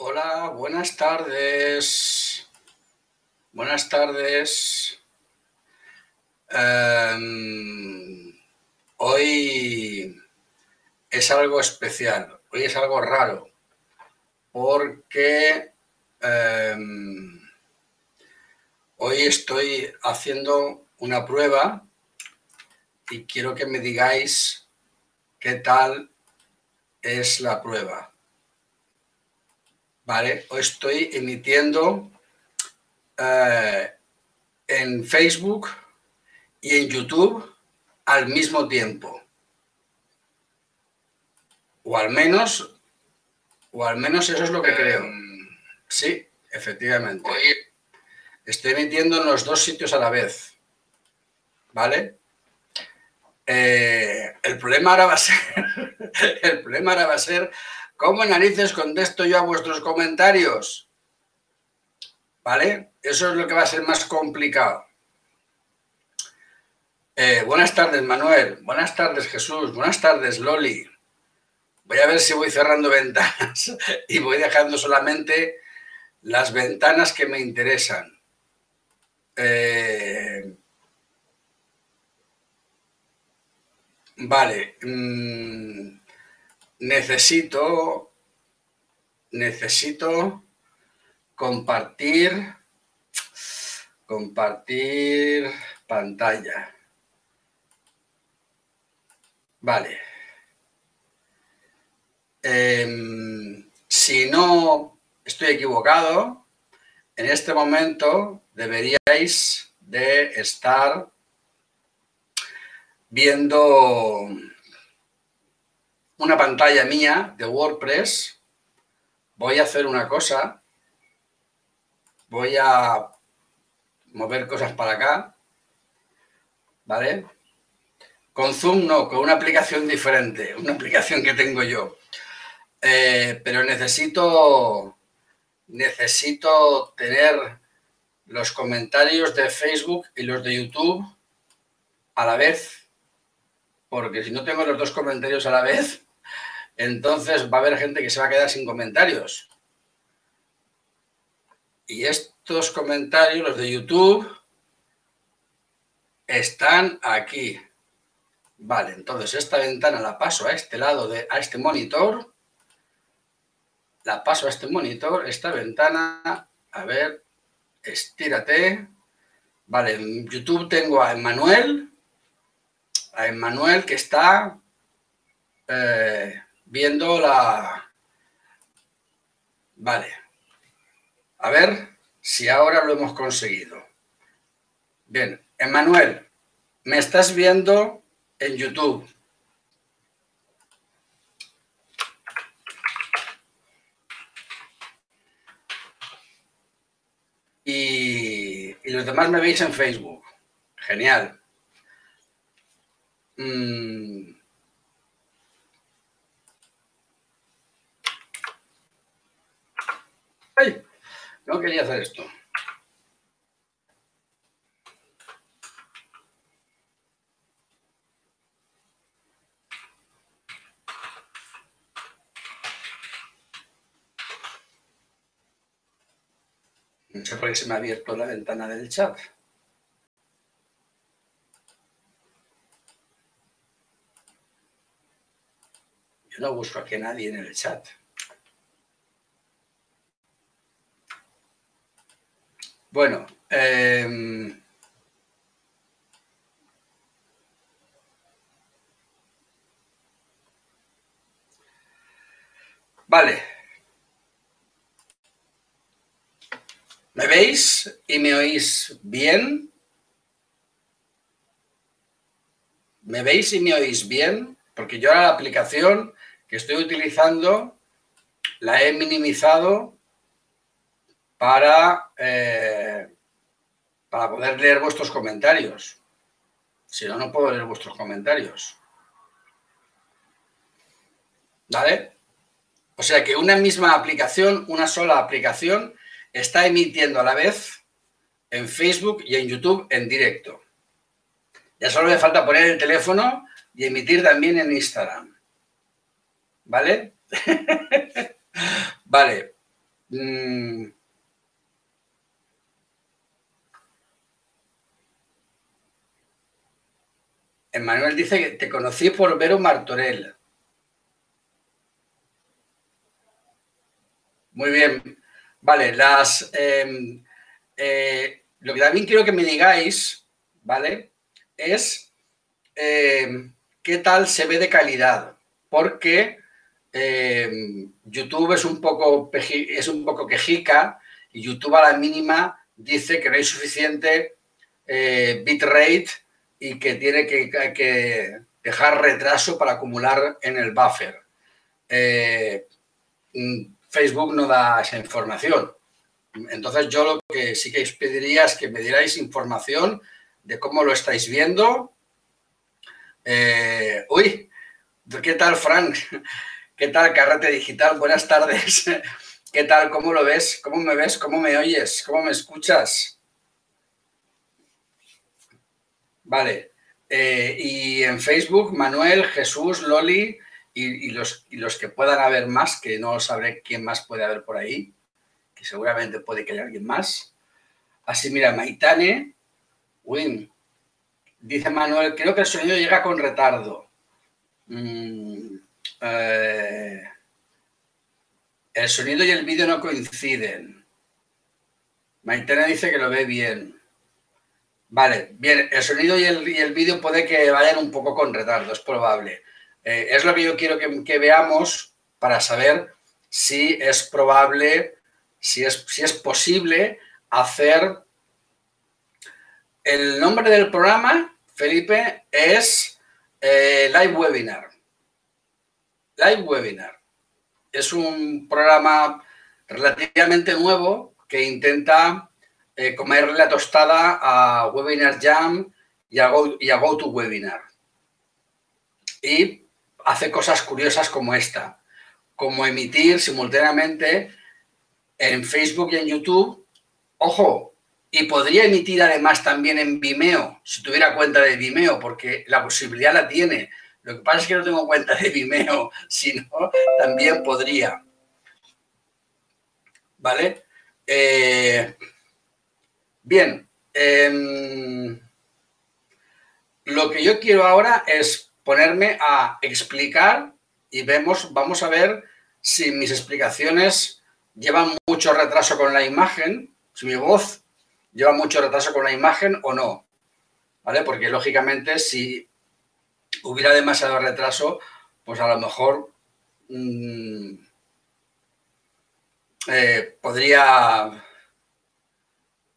Hola, buenas tardes. Buenas tardes. Em, hoy es algo especial, hoy es algo raro, porque em, hoy estoy haciendo una prueba y quiero que me digáis qué tal es la prueba. ¿Vale? Hoy estoy emitiendo eh, en Facebook y en YouTube al mismo tiempo. O al menos, o al menos eso es lo que creo. Sí, efectivamente. Estoy emitiendo en los dos sitios a la vez. ¿Vale? Eh, el problema ahora va a ser, el problema ahora va a ser cómo narices contesto yo a vuestros comentarios. ¿Vale? Eso es lo que va a ser más complicado. Eh, buenas tardes, Manuel. Buenas tardes, Jesús. Buenas tardes, Loli. Voy a ver si voy cerrando ventanas y voy dejando solamente las ventanas que me interesan. Eh, Vale. Mm, necesito. Necesito compartir. Compartir pantalla. Vale. Em, si no estoy equivocado, en este momento deberíais de estar viendo una pantalla mía de WordPress, voy a hacer una cosa, voy a mover cosas para acá, ¿vale? Con Zoom no, con una aplicación diferente, una aplicación que tengo yo. Eh, pero necesito, necesito tener los comentarios de Facebook y los de YouTube a la vez porque si no tengo los dos comentarios a la vez, entonces va a haber gente que se va a quedar sin comentarios. Y estos comentarios, los de YouTube, están aquí. Vale, entonces esta ventana la paso a este lado, de, a este monitor. La paso a este monitor, esta ventana, a ver, estírate. Vale, en YouTube tengo a Emanuel, a Emmanuel que está eh, viendo la... Vale. A ver si ahora lo hemos conseguido. Bien, Emmanuel, me estás viendo en YouTube. Y, y los demás me veis en Facebook. Genial. Mm. No quería hacer esto. No sé por qué se me ha abierto la ventana del chat. no busco aquí a nadie en el chat. Bueno, em, vale. ¿Me veis y me oís bien? ¿Me veis y me oís bien? Porque yo la aplicación que estoy utilizando la he minimizado para, eh, para poder leer vuestros comentarios. Si no, no puedo leer vuestros comentarios. ¿Vale? O sea que una misma aplicación, una sola aplicación, está emitiendo a la vez en Facebook y en YouTube en directo. Ya solo me falta poner el teléfono y emitir también en Instagram. ¿Vale? vale. Mm. Emanuel dice que te conocí por ver un Martorell. Muy bien. Vale, las em, eh, lo que también quiero que me digáis, ¿vale? Es em, qué tal se ve de calidad. Porque em, YouTube es un poco es un poco quejica y YouTube a la mínima dice que no hay suficiente eh, bitrate y que tiene que, dejar retraso para acumular en el buffer. Eh, Facebook no da esa información. Entonces yo lo que sí que os pediría es que me dierais información de cómo lo estáis viendo. Eh, uy, ¿qué tal Frank? ¿Qué tal Carrete Digital? Buenas tardes. ¿Qué tal? ¿Cómo lo ves? ¿Cómo me ves? ¿Cómo me oyes? ¿Cómo me escuchas? Vale. Eh, y en Facebook, Manuel, Jesús, Loli, y, los, los que puedan haber más, que no sabré quién más puede haber por ahí, que seguramente puede que haya alguien más. Así, mira, Maitane, Win, dice Manuel, creo que el sonido llega con retardo. Mm, eh, el sonido y el vídeo no coinciden. Maitane dice que lo ve bien. Vale, bien, el sonido y el, y el vídeo puede que vayan un poco con retardo, es probable. Eh, es lo que yo quiero que, veamos para saber si es probable, si es, si es posible hacer... El nombre del programa, Felipe, es eh, Live Webinar. Live Webinar. Es un programa relativamente nuevo que intenta eh, comerle la tostada a Webinar Jam y a, Go, y a GoToWebinar. Y hace cosas curiosas como esta, como emitir simultáneamente en Facebook y en YouTube. Ojo, y podría emitir además también en Vimeo, si tuviera cuenta de Vimeo, porque la posibilidad la tiene. Lo que pasa es que no tengo cuenta de Vimeo, si no, también podría. ¿Vale? Eh, bien. Em, lo que yo quiero ahora es ponerme a explicar y vemos, vamos a ver si mis explicaciones llevan mucho retraso con la imagen, si mi voz lleva mucho retraso con la imagen o no. ¿Vale? Porque lógicamente si hubiera demasiado retraso, pues a lo mejor mm, eh, podría,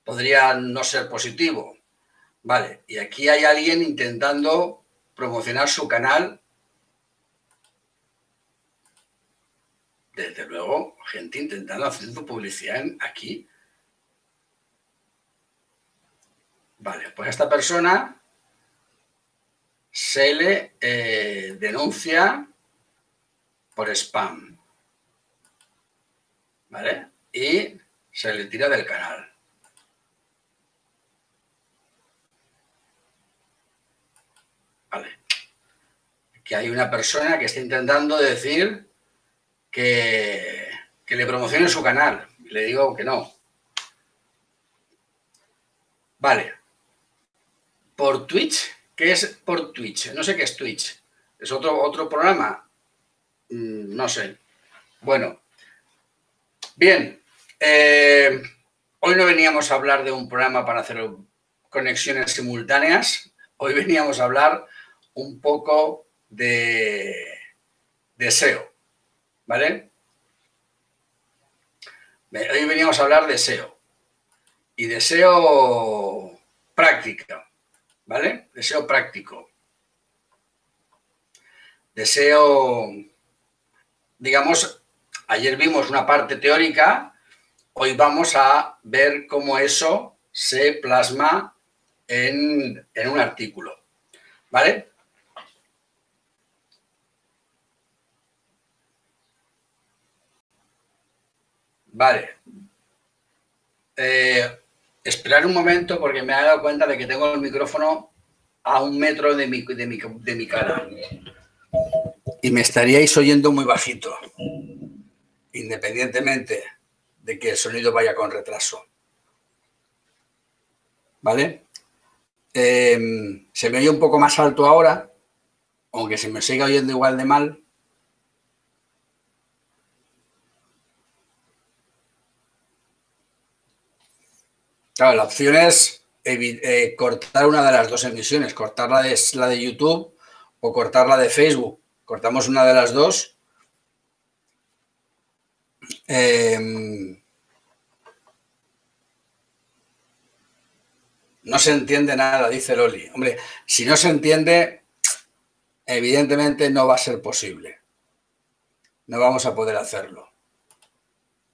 podría no ser positivo. Vale, y aquí hay alguien intentando promocionar su canal. Desde luego, gente intentando hacer publicidad aquí. Vale, pues a esta persona se le eh, denuncia por spam. ¿Vale? Y se le tira del canal. Que hay una persona que está intentando decir que, le promocione su canal. le digo que no. Vale. Por Twitch, ¿qué es por Twitch? No sé qué es Twitch. ¿Es otro, otro programa? Mm, no sé. Bueno. Bien. Eh, hoy no veníamos a hablar de un programa para hacer conexiones simultáneas. Hoy veníamos a hablar un poco de deseo, ¿vale? Hoy veníamos a hablar de SEO y deseo práctica, ¿vale? Deseo práctico. Deseo, digamos, ayer vimos una parte teórica, hoy vamos a ver cómo eso se plasma en, en un artículo, ¿vale? Vale. Eh, esperar un momento porque me he dado cuenta de que tengo el micrófono a un metro de mi, de mi, de mi cara. Y me estaríais oyendo muy bajito, independientemente de que el sonido vaya con retraso. ¿Vale? Em, se me oye un poco más alto ahora, aunque se me siga oyendo igual de mal. Claro, la opción es eh, cortar una de las dos emisiones, cortar la de, la de YouTube o cortar la de Facebook. Cortamos una de las dos. Em, no se entiende nada, dice Loli. Hombre, si no se entiende, evidentemente no va a ser posible. No vamos a poder hacerlo.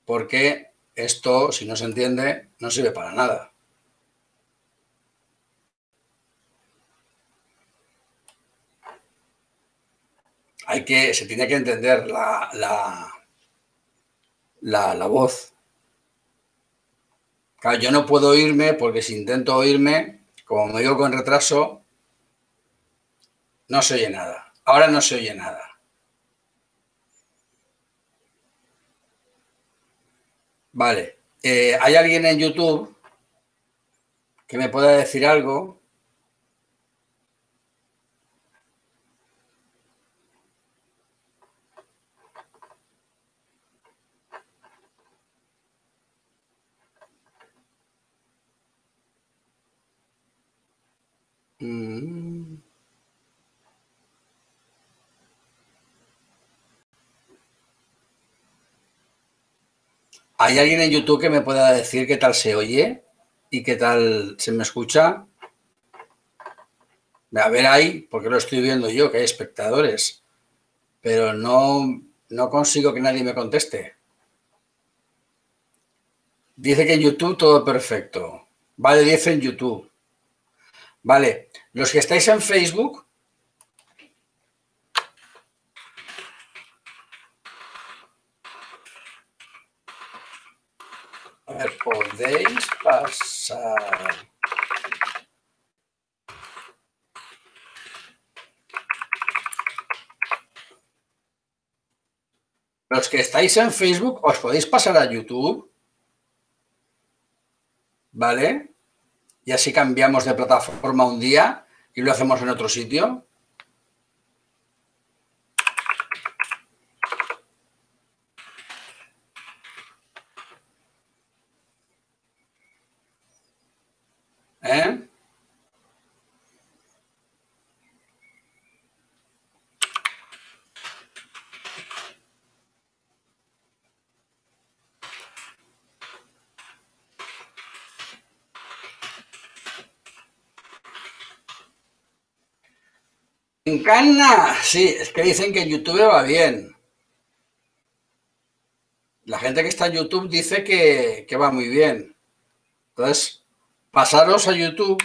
Porque esto, si no se entiende, no sirve para nada. Hay que, se tiene que entender la, la, la, voz. Yo no puedo oírme porque si intento oírme, como me digo con retraso, no se oye nada. Ahora no se oye nada. Vale. Eh, ¿Hay alguien en YouTube que me pueda decir algo? Mm. ¿Hay alguien en YouTube que me pueda decir qué tal se oye y qué tal se me escucha? A ver ahí, porque lo estoy viendo yo, que hay espectadores, pero no, no consigo que nadie me conteste. Dice que en YouTube todo perfecto. Vale 10 en YouTube. Vale, los que estáis en Facebook, a podéis pasar. Los que estáis en Facebook, os podéis pasar a YouTube. ¿Vale? y así cambiamos de plataforma un día y lo hacemos en otro sitio. ¿Eh? En Canna, sí, es que dicen que en YouTube va bien. La gente que está en YouTube dice que, que va muy bien. Entonces, pasaros a YouTube.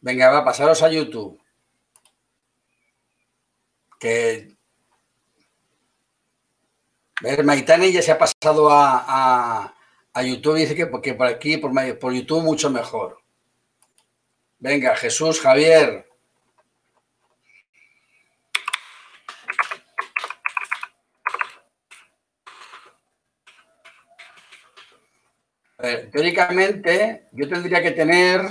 Venga, va, pasaros a YouTube. Que Maitane ya se ha pasado a, YouTube y dice que, porque por aquí, por, por YouTube, mucho mejor. Venga, Jesús, Javier. teóricamente, yo tendría que tener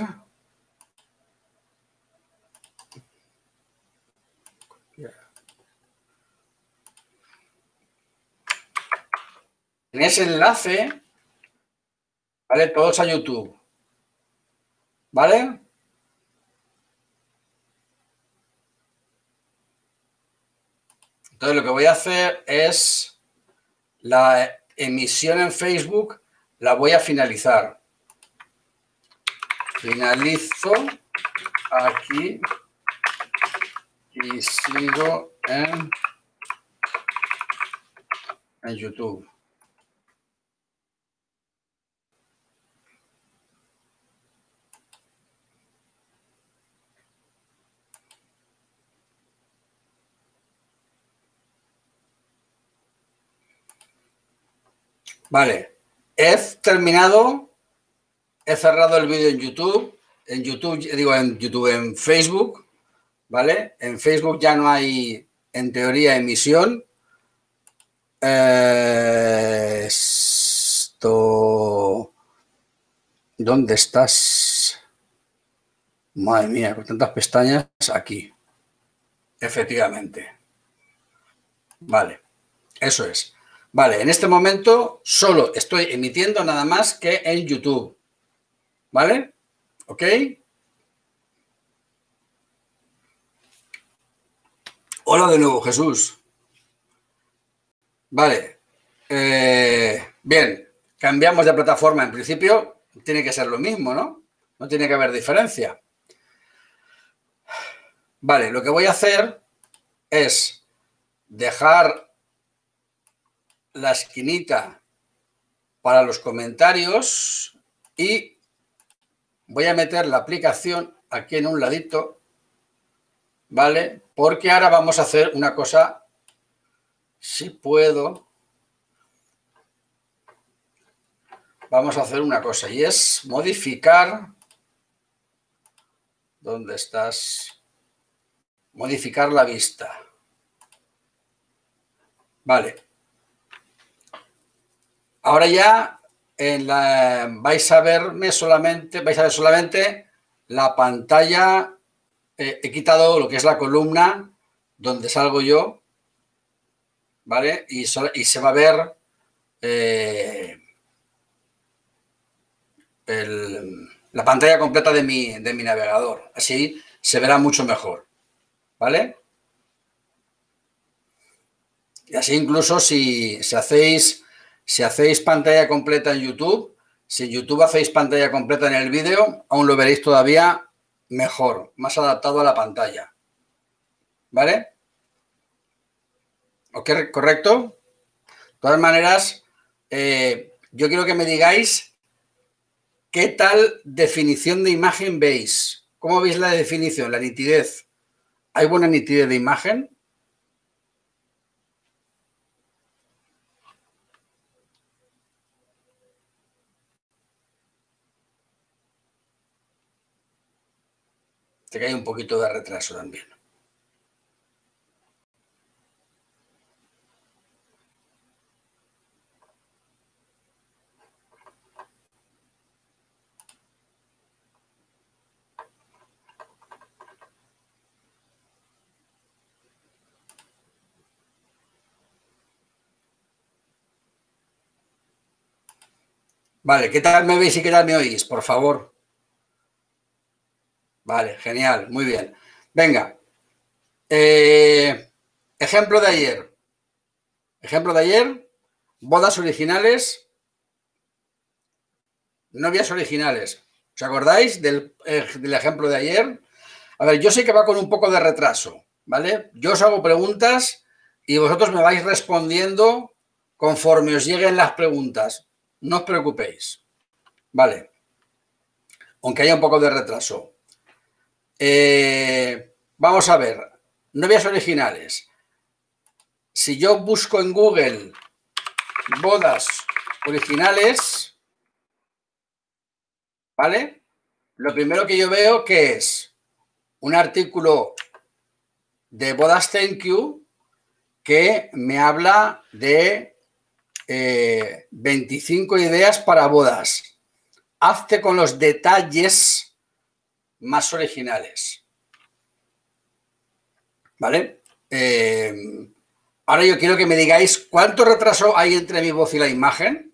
en ese enlace, ¿vale? Todos a YouTube. ¿Vale? Entonces lo que voy a hacer es la emisión en Facebook, la voy a finalizar. Finalizo aquí y sigo en, en YouTube. Vale. He terminado he cerrado el vídeo en YouTube, en YouTube, digo en YouTube, en Facebook, ¿vale? En Facebook ya no hay, en teoría, emisión. Eh, esto... ¿Dónde estás? Madre mía, con tantas pestañas aquí. Efectivamente. Vale, eso es. Vale, en este momento solo estoy emitiendo nada más que en YouTube. ¿Vale? ¿Ok? Hola de nuevo, Jesús. Vale. Eh, bien, cambiamos de plataforma. En principio tiene que ser lo mismo, ¿no? No tiene que haber diferencia. Vale, lo que voy a hacer es dejar la esquinita para los comentarios y voy a meter la aplicación aquí en un ladito, ¿vale? Porque ahora vamos a hacer una cosa, si puedo, vamos a hacer una cosa y es modificar, ¿dónde estás? Modificar la vista. Vale. Ahora ya la, vais a verme solamente, vais a ver solamente la pantalla. Eh, he quitado lo que es la columna donde salgo yo, ¿vale? Y, se va a ver eh, la pantalla completa de mi, de mi navegador. Así se verá mucho mejor, ¿vale? Y así incluso si, si hacéis si hacéis pantalla completa en YouTube, si en YouTube hacéis pantalla completa en el vídeo, aún lo veréis todavía mejor, más adaptado a la pantalla. ¿Vale? ¿Ok? ¿Correcto? De todas maneras, eh, yo quiero que me digáis qué tal definición de imagen veis. ¿Cómo veis la definición, la nitidez? ¿Hay buena nitidez de imagen? Hay un poquito de retraso también. Vale, ¿qué tal me veis y qué tal me oís? Por favor. Vale, genial, muy bien. Venga. Eh, ejemplo de ayer. Ejemplo de ayer. Bodas originales. Novias originales. ¿Os acordáis del, eh, del, ejemplo de ayer? A ver, yo sé que va con un poco de retraso, ¿vale? Yo os hago preguntas y vosotros me vais respondiendo conforme os lleguen las preguntas. No os preocupéis, ¿vale? Aunque haya un poco de retraso. Eh, vamos a ver, novias originales. Si yo busco en Google bodas originales, ¿vale? Lo primero que yo veo que es un artículo de Bodas Thank You que me habla de 25 eh, ideas para bodas. Hazte con los detalles más originales. ¿Vale? Eh, ahora yo quiero que me digáis cuánto retraso hay entre mi voz y la imagen.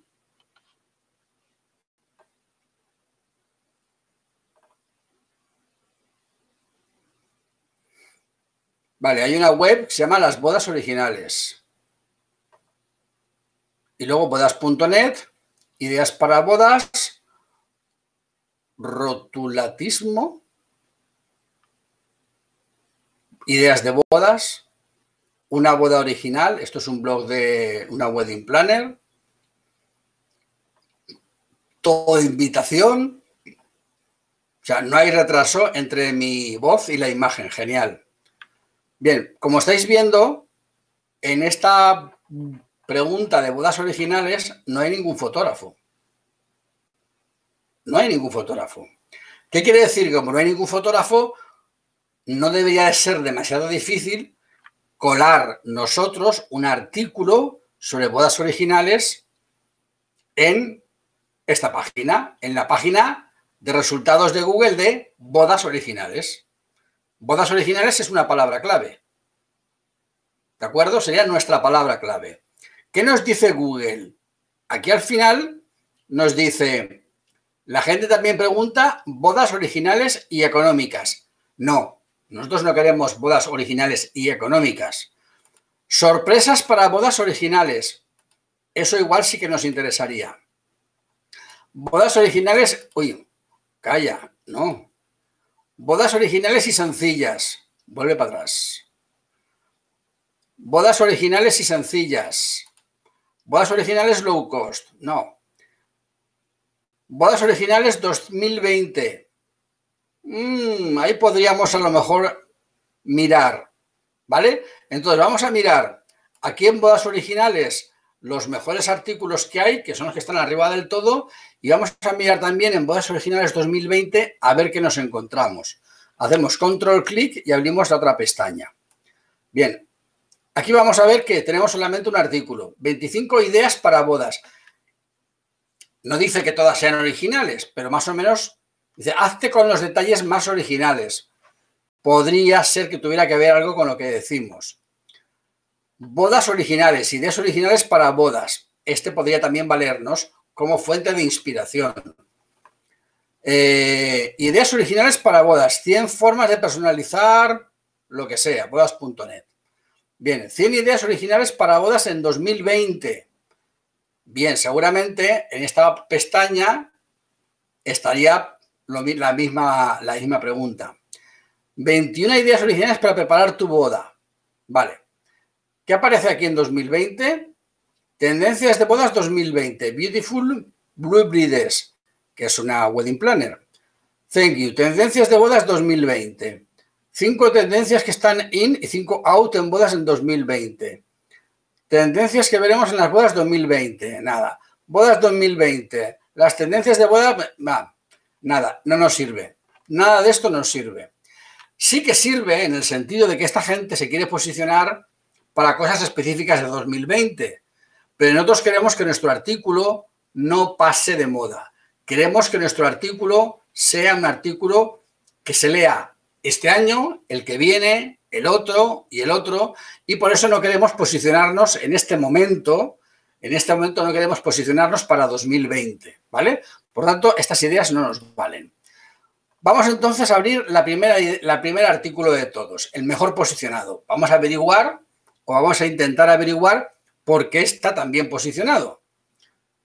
Vale, hay una web que se llama Las Bodas Originales. Y luego bodas.net, ideas para bodas, rotulatismo, ideas de bodas, una boda original, esto es un blog de una wedding planner, todo invitación, o sea, no hay retraso entre mi voz y la imagen, genial. Bien, como estáis viendo, en esta pregunta de bodas originales no hay ningún fotógrafo. No hay ningún fotógrafo. ¿Qué quiere decir? Que como no hay ningún fotógrafo, no debería de ser demasiado difícil colar nosotros un artículo sobre bodas originales en esta página, en la página de resultados de Google de bodas originales. Bodas originales es una palabra clave. ¿De acuerdo? Sería nuestra palabra clave. ¿Qué nos dice Google? Aquí al final nos dice, la gente también pregunta bodas originales y económicas. No, nosotros no queremos bodas originales y económicas. Sorpresas para bodas originales. Eso igual sí que nos interesaría. Bodas originales, uy, calla, no. Bodas originales y sencillas. Vuelve para atrás. Bodas originales y sencillas. Bodas originales low cost. No. Bodas originales 2020. Mm, ahí podríamos a lo mejor mirar. ¿Vale? Entonces vamos a mirar aquí en bodas originales los mejores artículos que hay, que son los que están arriba del todo, y vamos a mirar también en bodas originales 2020 a ver qué nos encontramos. Hacemos control clic y abrimos la otra pestaña. Bien, aquí vamos a ver que tenemos solamente un artículo, 25 ideas para bodas. No dice que todas sean originales, pero más o menos dice, hazte con los detalles más originales. Podría ser que tuviera que ver algo con lo que decimos. Bodas originales, ideas originales para bodas. Este podría también valernos como fuente de inspiración. Eh, ideas originales para bodas. 100 formas de personalizar lo que sea. Bodas.net. Bien, 100 ideas originales para bodas en 2020. Bien, seguramente en esta pestaña estaría la, misma, la misma pregunta. 21 ideas originales para preparar tu boda. Vale. ¿Qué aparece aquí en 2020? Tendencias de bodas 2020. Beautiful Blue Brides, que es una wedding planner. Thank you. Tendencias de bodas 2020. Cinco tendencias que están in y cinco out en bodas en 2020. Tendencias que veremos en las bodas 2020. Nada. Bodas 2020. Las tendencias de bodas, nada, no nos sirve. Nada de esto nos sirve. Sí que sirve en el sentido de que esta gente se quiere posicionar para cosas específicas de 2020. Pero nosotros queremos que nuestro artículo no pase de moda. Queremos que nuestro artículo sea un artículo que se lea este año, el que viene, el otro y el otro, y por eso no queremos posicionarnos en este momento, en este momento no queremos posicionarnos para 2020, ¿vale? Por tanto, estas ideas no nos valen. Vamos entonces a abrir la primera, la primer artículo de todos, el mejor posicionado. Vamos a averiguar o vamos a intentar averiguar por qué está tan bien posicionado.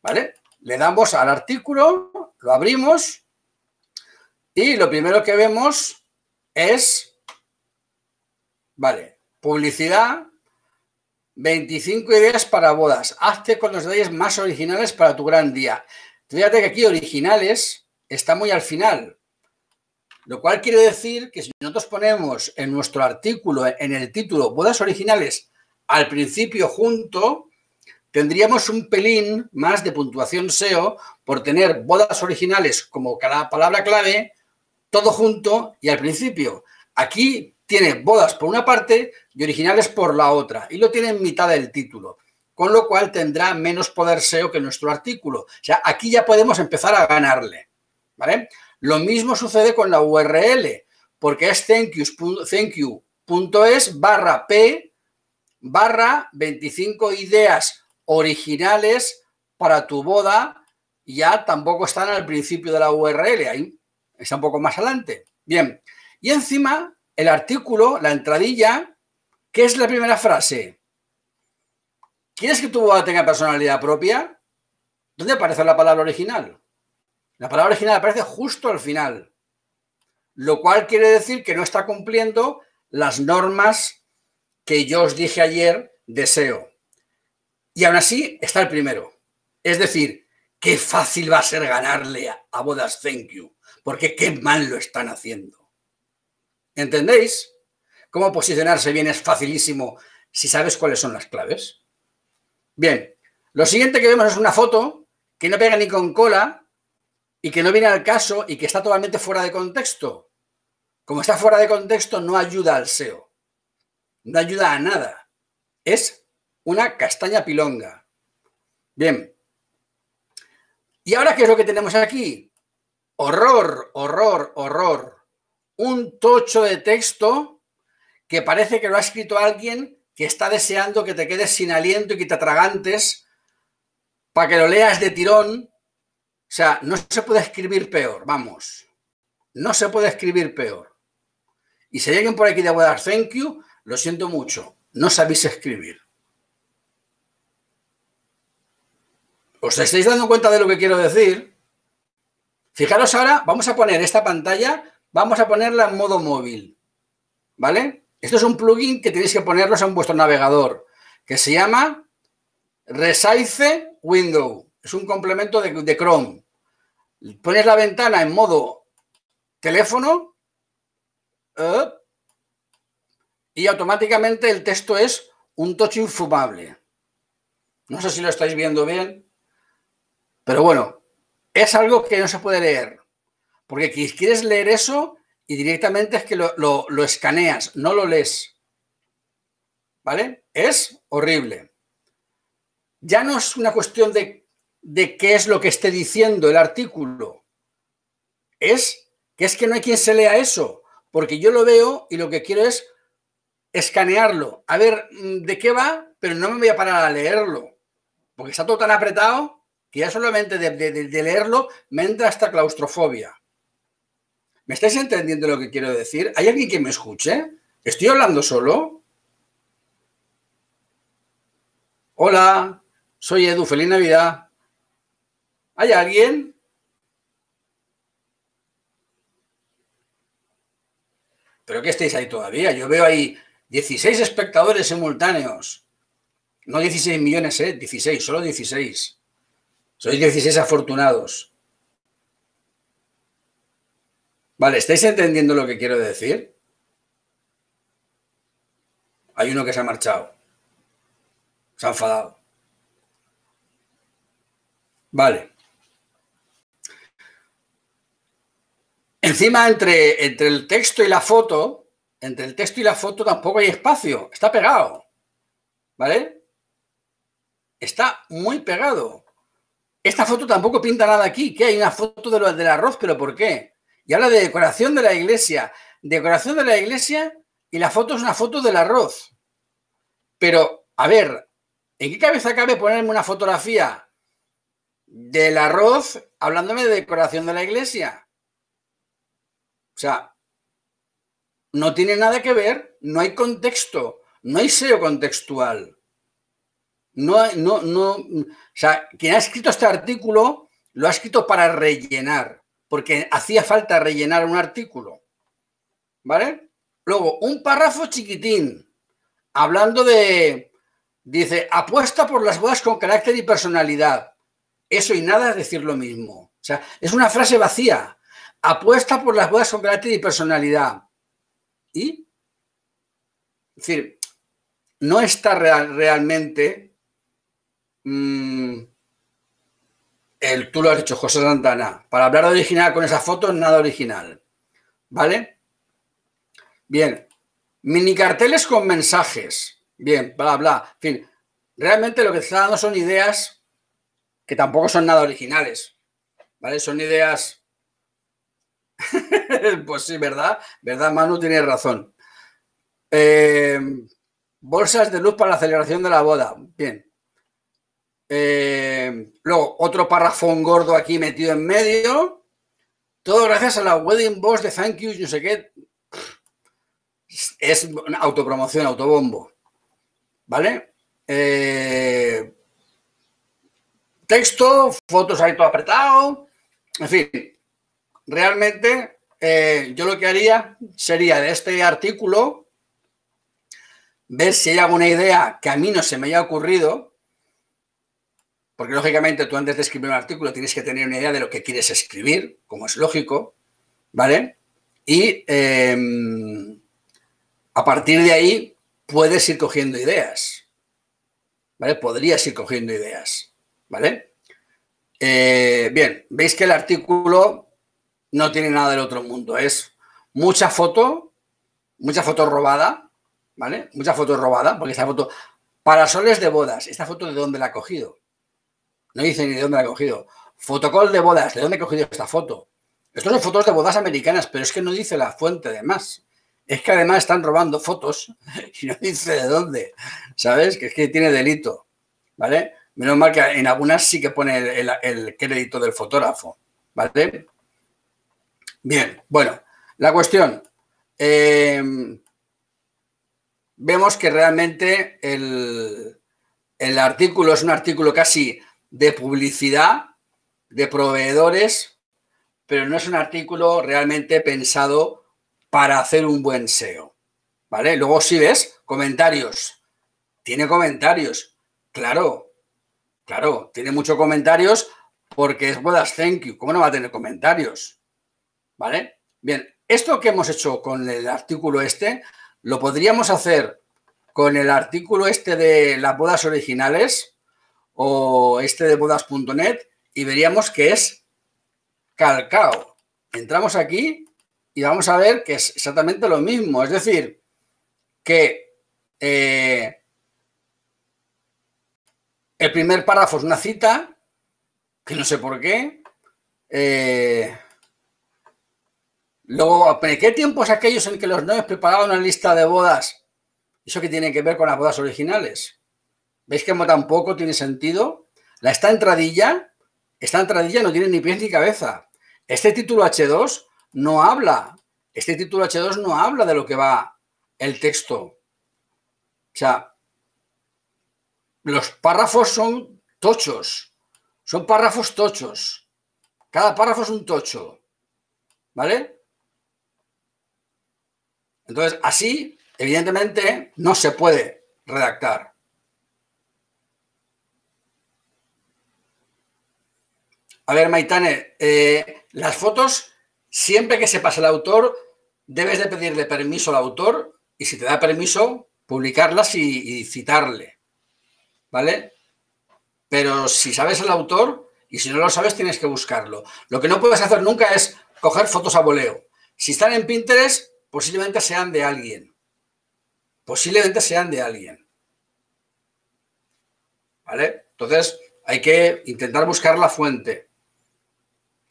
¿Vale? Le damos al artículo, lo abrimos y lo primero que vemos es, vale, publicidad, 25 ideas para bodas. Hazte con los detalles más originales para tu gran día. Fíjate que aquí originales está muy al final. Lo cual quiere decir que si nosotros ponemos en nuestro artículo, en el título, bodas originales al principio junto, tendríamos un pelín más de puntuación SEO por tener bodas originales como cada palabra clave, todo junto y al principio. Aquí tiene bodas por una parte y originales por la otra y lo tiene en mitad del título, con lo cual tendrá menos poder SEO que nuestro artículo. O sea, aquí ya podemos empezar a ganarle. ¿vale? Lo mismo sucede con la URL, porque es thankyou.es barra p barra 25 ideas originales para tu boda, ya tampoco están al principio de la URL, ahí está un poco más adelante. Bien, y encima el artículo, la entradilla, ¿qué es la primera frase? ¿Quieres que tu boda tenga personalidad propia? ¿Dónde aparece la palabra original? La palabra original aparece justo al final, lo cual quiere decir que no está cumpliendo las normas que yo os dije ayer deseo. Y aún así está el primero. Es decir, qué fácil va a ser ganarle a, Bodas Thank You, porque qué mal lo están haciendo. ¿Entendéis? Cómo posicionarse bien es facilísimo si sabes cuáles son las claves. Bien, lo siguiente que vemos es una foto que no pega ni con cola, y que no viene al caso y que está totalmente fuera de contexto. Como está fuera de contexto, no ayuda al SEO. No ayuda a nada. Es una castaña pilonga. Bien. ¿Y ahora qué es lo que tenemos aquí? Horror, horror, horror. Un tocho de texto que parece que lo ha escrito alguien que está deseando que te quedes sin aliento y que te atragantes para que lo leas de tirón. O sea, no se puede escribir peor, vamos. No se puede escribir peor. Y si alguien por aquí de dar thank you, lo siento mucho. No sabéis escribir. ¿Os estáis dando cuenta de lo que quiero decir? Fijaros ahora, vamos a poner esta pantalla, vamos a ponerla en modo móvil. ¿Vale? Esto es un plugin que tenéis que ponerlos en vuestro navegador, que se llama Resize Window. Es un complemento de, Chrome. Pones la ventana en modo teléfono y automáticamente el texto es un tocho infumable. No sé si lo estáis viendo bien, pero bueno, es algo que no se puede leer. Porque quieres leer eso y directamente es que lo, escaneas, no lo lees. ¿Vale? Es horrible ya no es una cuestión de, qué es lo que esté diciendo el artículo, es que es que no hay quien se lea eso, porque yo lo veo y lo que quiero es escanearlo, a ver mm, de qué va, pero no me voy a parar a leerlo, porque está todo tan apretado que ya solamente de, de leerlo me entra hasta claustrofobia. ¿Me estáis entendiendo lo que quiero decir? ¿Hay alguien que me escuche? ¿Estoy hablando solo? Hola. Soy Edu, feliz Navidad. ¿Hay alguien? ¿Pero qué estáis ahí todavía? Yo veo ahí 16 espectadores simultáneos. No 16 millones, ¿eh? 16, solo 16. Sois 16 afortunados. Vale, ¿estáis entendiendo lo que quiero decir? Hay uno que se ha marchado. Se ha enfadado. Vale. Encima, entre, entre el texto y la foto, entre el texto y la foto tampoco hay espacio, está pegado. ¿Vale? Está muy pegado. Esta foto tampoco pinta nada aquí, que hay una foto de lo, del arroz, pero ¿por qué? Y habla de decoración de la iglesia. Decoración de la iglesia y la foto es una foto del arroz. Pero, a ver, ¿en qué cabeza cabe ponerme una fotografía del arroz hablándome de decoración de la iglesia. O sea, no tiene nada que ver, no hay contexto, no hay SEO contextual. No, no, no, o sea, quien ha escrito este artículo lo ha escrito para rellenar, porque hacía falta rellenar un artículo. ¿Vale? Luego, un párrafo chiquitín, hablando de, dice, apuesta por las bodas con carácter y personalidad. Eso y nada es decir lo mismo. O sea, es una frase vacía. Apuesta por las bodas con carácter y personalidad. ¿Y? Es decir, no está realmente mm, el, tú lo has dicho, José Santana. Para hablar de original con esa foto, nada original. ¿Vale? Bien. Mini carteles con mensajes. Bien, bla, bla. En fin, realmente lo que está dando son ideas que tampoco son nada originales, ¿vale? Son ideas... pues sí, ¿verdad? ¿Verdad, Manu? Tienes razón. Eh, bolsas de luz para la celebración de la boda. Bien. Eh, luego, otro parrafón gordo aquí metido en medio. Todo gracias a la wedding boss de Thank You, no sé qué. Es autopromoción, autobombo. ¿Vale? Eh, texto, fotos ahí todo apretado, en fin, realmente eh, yo lo que haría sería de este artículo ver si hay alguna idea que a mí no se me haya ocurrido, porque lógicamente tú antes de escribir un artículo tienes que tener una idea de lo que quieres escribir, como es lógico, ¿vale? Y em, a partir de ahí puedes ir cogiendo ideas, ¿vale? Podrías ir cogiendo ideas. ¿vale? Eh, bien, veis que el artículo no tiene nada del otro mundo. Es mucha foto, mucha foto robada, ¿vale? Mucha foto robada, porque esta foto, parasoles de bodas, esta foto de dónde la ha cogido. No dice ni de dónde la ha cogido. Fotocall de bodas, ¿de dónde ha cogido esta foto? Estos son fotos de bodas americanas, pero es que no dice la fuente además. Es que además están robando fotos y no dice de dónde. ¿Sabes? Que es que tiene delito. ¿Vale? Menos mal que en algunas sí que pone el, crédito del fotógrafo. ¿Vale? Bien, bueno, la cuestión. Eh, vemos que realmente el, el artículo es un artículo casi de publicidad, de proveedores, pero no es un artículo realmente pensado para hacer un buen SEO. ¿Vale? Luego si ves comentarios. Tiene comentarios. Claro, claro, tiene muchos comentarios porque es bodas thank you. ¿Cómo no va a tener comentarios? ¿Vale? Bien, esto que hemos hecho con el artículo este, lo podríamos hacer con el artículo este de las bodas originales o este de bodas.net y veríamos que es calcao. Entramos aquí y vamos a ver que es exactamente lo mismo. Es decir, que eh, el primer párrafo es una cita, que no sé por qué. Eh, luego, ¿qué tiempos aquellos en que los novios preparaban una lista de bodas? ¿Eso que tiene que ver con las bodas originales? ¿Veis que tampoco tiene sentido? La esta entradilla, esta entradilla no tiene ni pies ni cabeza. Este título H2 no habla, este título H2 no habla de lo que va el texto. O sea, los párrafos son tochos, son párrafos tochos. Cada párrafo es un tocho, ¿vale? Entonces, así, evidentemente, no se puede redactar. A ver, Maitane, eh, las fotos Siempre que se pase el autor, debes de pedirle permiso al autor y si te da permiso, publicarlas y, citarle. ¿Vale? Pero si sabes el autor y si no lo sabes, tienes que buscarlo. Lo que no puedes hacer nunca es coger fotos a voleo. Si están en Pinterest, posiblemente sean de alguien. Posiblemente sean de alguien. ¿Vale? Entonces, hay que intentar buscar la fuente.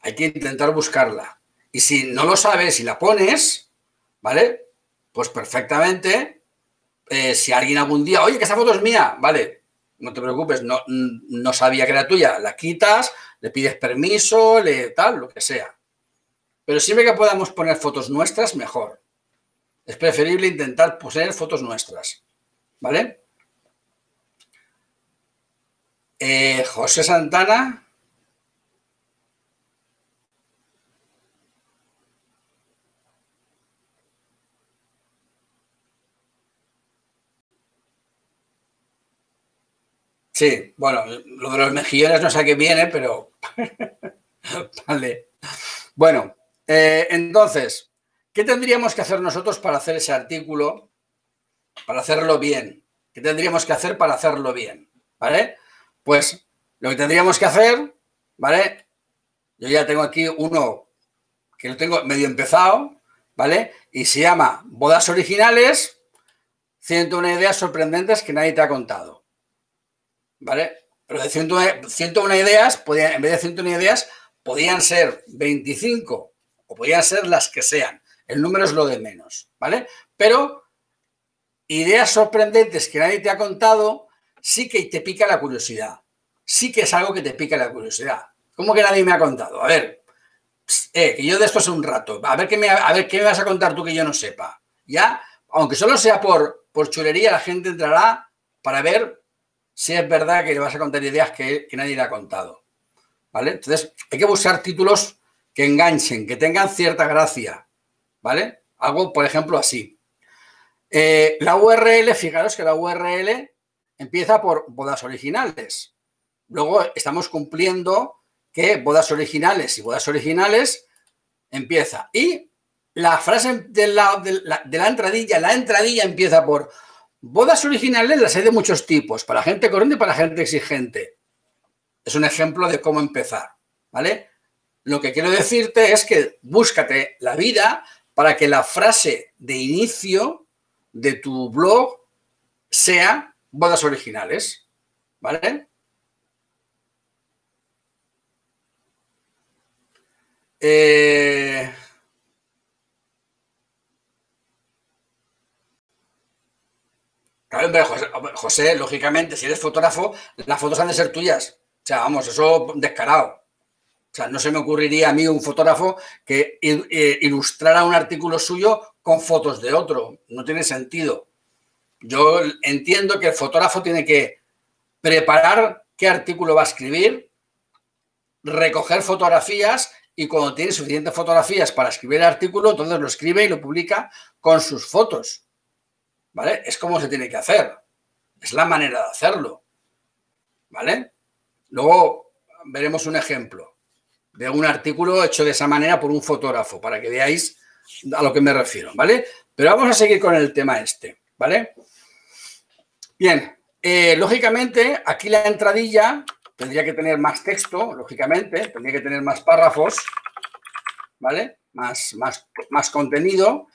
Hay que intentar buscarla. Y si no lo sabes y la pones, ¿vale? Pues perfectamente, eh, si alguien algún día, oye, que esa foto es mía, ¿vale? No te preocupes, no, no sabía que era tuya, la quitas, le pides permiso, le tal, lo que sea. Pero siempre que podamos poner fotos nuestras, mejor. Es preferible intentar poner fotos nuestras, ¿vale? Eh, José Santana, Sí, bueno, lo de los mejillones no sé a qué viene, pero... vale. Bueno, eh, entonces, ¿qué tendríamos que hacer nosotros para hacer ese artículo? Para hacerlo bien. ¿Qué tendríamos que hacer para hacerlo bien? ¿Vale? Pues lo que tendríamos que hacer, ¿vale? Yo ya tengo aquí uno que lo tengo medio empezado, ¿vale? Y se llama Bodas Originales, 101 ideas sorprendentes que nadie te ha contado. ¿Vale? Pero de 101, ideas, en vez de 101 ideas, podían ser 25 o podían ser las que sean. El número es lo de menos, ¿vale? Pero ideas sorprendentes que nadie te ha contado, sí que te pica la curiosidad. Sí que es algo que te pica la curiosidad. ¿Cómo que nadie me ha contado? A ver, eh, que yo de esto sé un rato. A ver, qué me, a ver qué me vas a contar tú que yo no sepa. Ya, aunque solo sea por, por chulería, la gente entrará para ver si es verdad que le vas a contar ideas que, nadie le ha contado. ¿Vale? Entonces, hay que buscar títulos que enganchen, que tengan cierta gracia. ¿Vale? Algo, por ejemplo, así. Eh, la URL, fijaros que la URL empieza por bodas originales. Luego estamos cumpliendo que bodas originales y bodas originales empieza. Y la frase de de la, de la entradilla, la entradilla empieza por Bodas originales las hay de muchos tipos, para gente corriente y para gente exigente. es un ejemplo de cómo empezar, ¿vale? Lo que quiero decirte es que búscate la vida para que la frase de inicio de tu blog sea bodas originales, ¿vale? Eh, Claro, José, lógicamente, si eres fotógrafo, las fotos han de ser tuyas. O sea, vamos, eso descarado. O sea, no se me ocurriría a mí un fotógrafo que ilustrara un artículo suyo con fotos de otro. No tiene sentido. Yo entiendo que el fotógrafo tiene que preparar qué artículo va a escribir, recoger fotografías y cuando tiene suficientes fotografías para escribir el artículo, entonces lo escribe y lo publica con sus fotos. ¿Vale? Es como se tiene que hacer. Es la manera de hacerlo, ¿vale? Luego veremos un ejemplo de un artículo hecho de esa manera por un fotógrafo, para que veáis a lo que me refiero, ¿vale? Pero vamos a seguir con el tema este, ¿vale? Bien, eh, lógicamente, aquí la entradilla tendría que tener más texto, lógicamente, tendría que tener más párrafos, ¿vale? Más, más, más contenido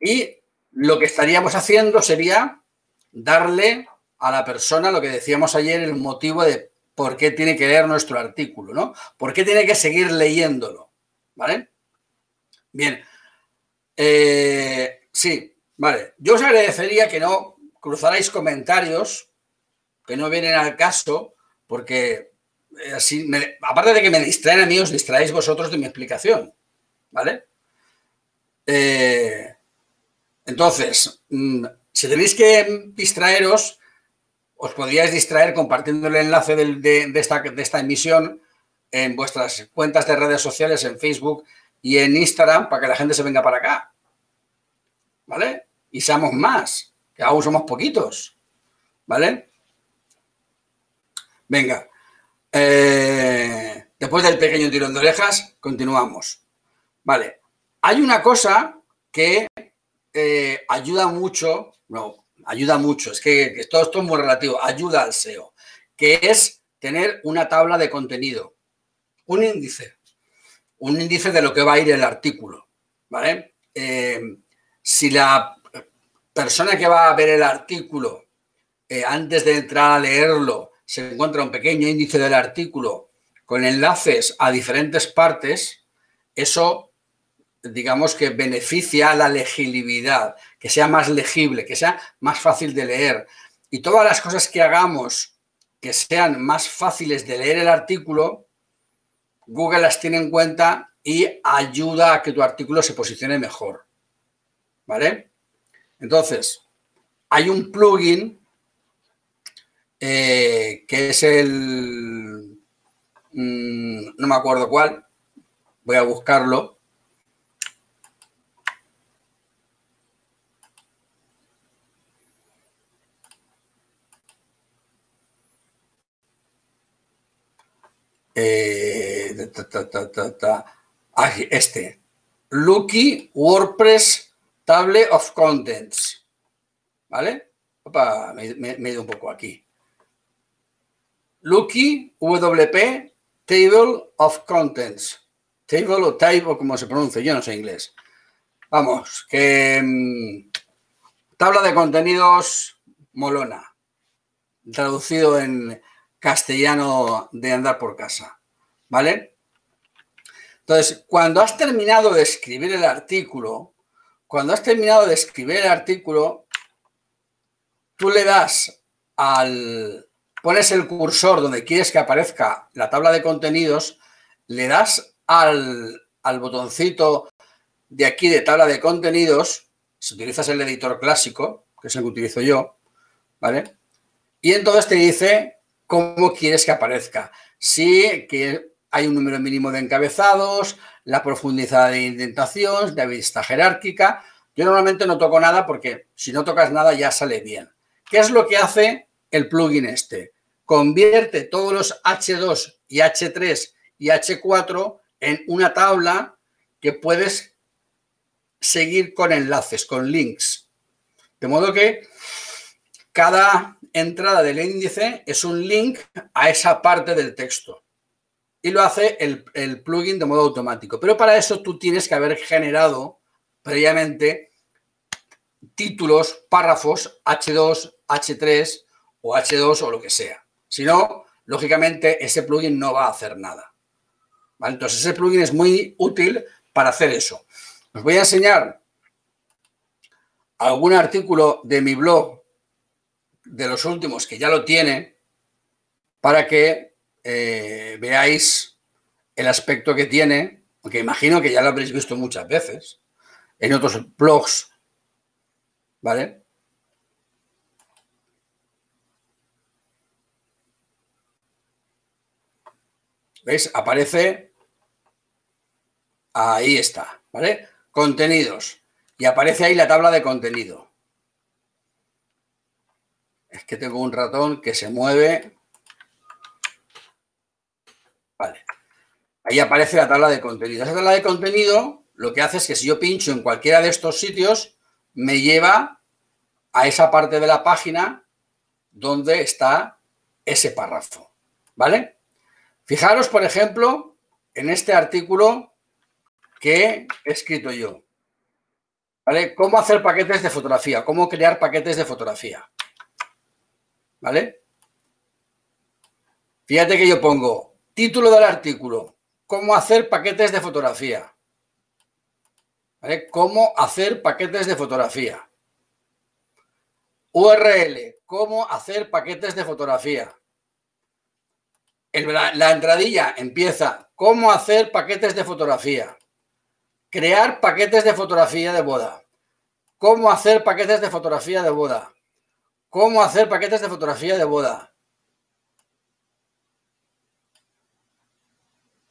y lo que estaríamos haciendo sería darle a la persona lo que decíamos ayer, el motivo de por qué tiene que leer nuestro artículo, ¿no? ¿Por qué tiene que seguir leyéndolo? ¿Vale? Bien. Eh, sí, vale. Yo os agradecería que no cruzarais comentarios que no vienen al caso, porque eh, así, aparte de que me distraen a mí, os distraéis vosotros de mi explicación, ¿vale? Eh, entonces, mm, si tenéis que distraeros, os podríais distraer compartiendo el enlace de, esta, emisión en vuestras cuentas de redes sociales, en Facebook y en Instagram, para que la gente se venga para acá. ¿Vale? Y seamos más, que aún somos poquitos. ¿Vale? Venga. Eh, después del pequeño tirón de orejas, continuamos. Vale. Hay una cosa que eh, ayuda mucho, no, ayuda mucho, es que, todo esto es muy relativo, ayuda al SEO, que es tener una tabla de contenido, un índice, un índice de lo que va a ir el artículo, ¿vale? Eh, si la persona que va a ver el artículo, eh, antes de entrar a leerlo, se encuentra un pequeño índice del artículo con enlaces a diferentes partes, eso digamos que beneficia la legibilidad, que sea más legible, que sea más fácil de leer. Y todas las cosas que hagamos que sean más fáciles de leer el artículo, Google las tiene en cuenta y ayuda a que tu artículo se posicione mejor. ¿Vale? Entonces, hay un plugin eh, que es el... Mm, no me acuerdo cuál, voy a buscarlo Eh, este, Lucky WordPress Table of Contents. ¿Vale? Opa, me, he ido un poco aquí. Lucky WP Table of Contents. Table o table, como se pronuncia, yo no sé inglés. Vamos, que mm, tabla de contenidos molona. Traducido en, castellano de andar por casa, ¿vale? Entonces, cuando has terminado de escribir el artículo, cuando has terminado de escribir el artículo, tú le das al, pones el cursor donde quieres que aparezca la tabla de contenidos, le das al, al botoncito de aquí de tabla de contenidos, si utilizas el editor clásico, que es el que utilizo yo, ¿vale? Y entonces te dice cómo quieres que aparezca. Sí, que hay un número mínimo de encabezados, la profundidad de indentación, de vista jerárquica. Yo normalmente no toco nada porque si no tocas nada ya sale bien. ¿Qué es lo que hace el plugin este? Convierte todos los H2 y H3 y H4 en una tabla que puedes seguir con enlaces, con links. De modo que cada entrada del índice es un link a esa parte del texto. Y lo hace el, plugin de modo automático. Pero para eso tú tienes que haber generado previamente títulos, párrafos, H2, H3 o H2 o lo que sea. Si no, lógicamente ese plugin no va a hacer nada. Entonces ese plugin es muy útil para hacer eso. Os voy a enseñar algún artículo de mi blog de los últimos que ya lo tiene para que eh, veáis el aspecto que tiene, porque imagino que ya lo habréis visto muchas veces en otros blogs, ¿vale? ¿Veis? Aparece, ahí está, ¿vale? Contenidos. Y aparece ahí la tabla de contenido. Es que tengo un ratón que se mueve. Vale. Ahí aparece la tabla de contenido. Esa tabla de contenido lo que hace es que si yo pincho en cualquiera de estos sitios, me lleva a esa parte de la página donde está ese párrafo. ¿Vale? Fijaros, por ejemplo, en este artículo que he escrito yo. ¿Vale? Cómo hacer paquetes de fotografía, cómo crear paquetes de fotografía. ¿Vale? Fíjate que yo pongo título del artículo, cómo hacer paquetes de fotografía. Cómo hacer paquetes de fotografía. URL, cómo hacer paquetes de fotografía la, entradilla empieza cómo hacer paquetes de fotografía. Crear paquetes de fotografía de boda. Cómo hacer paquetes de fotografía de boda. Cómo hacer paquetes de fotografía de boda.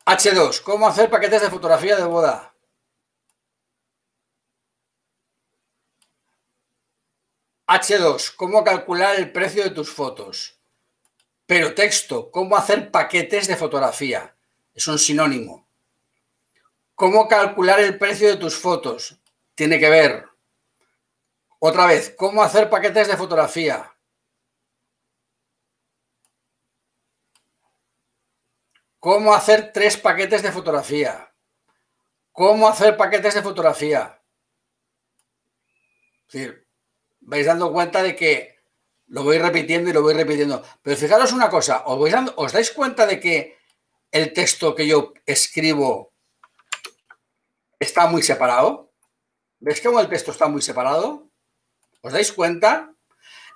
H2. Cómo hacer paquetes de fotografía de boda. H2. Cómo calcular el precio de tus fotos. Pero texto, ¿cómo hacer paquetes de fotografía? Es un sinónimo. ¿Cómo calcular el precio de tus fotos? Tiene que ver. Otra vez, ¿cómo hacer paquetes de fotografía? ¿Cómo hacer tres paquetes de fotografía? ¿Cómo hacer paquetes de fotografía? Es decir, vais dando cuenta de que lo voy repitiendo y lo voy repitiendo. Pero fijaros una cosa, ¿os, ¿os dais cuenta de que el texto que yo escribo está muy separado? ¿Ves cómo el texto está muy separado? ¿Os dais cuenta?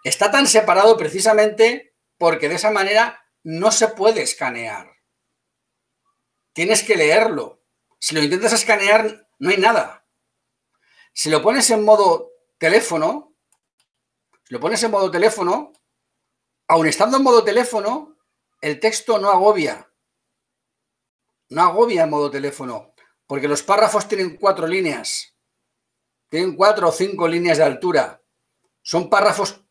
Está tan separado precisamente porque de esa manera no se puede escanear. Tienes que leerlo. Si lo intentas escanear, no hay nada. Si lo pones en modo teléfono, lo pones en modo teléfono, aun estando en modo teléfono, el texto no agobia. No agobia en modo teléfono, porque los párrafos tienen cuatro líneas. Tienen cuatro o cinco líneas de altura. Son párrafos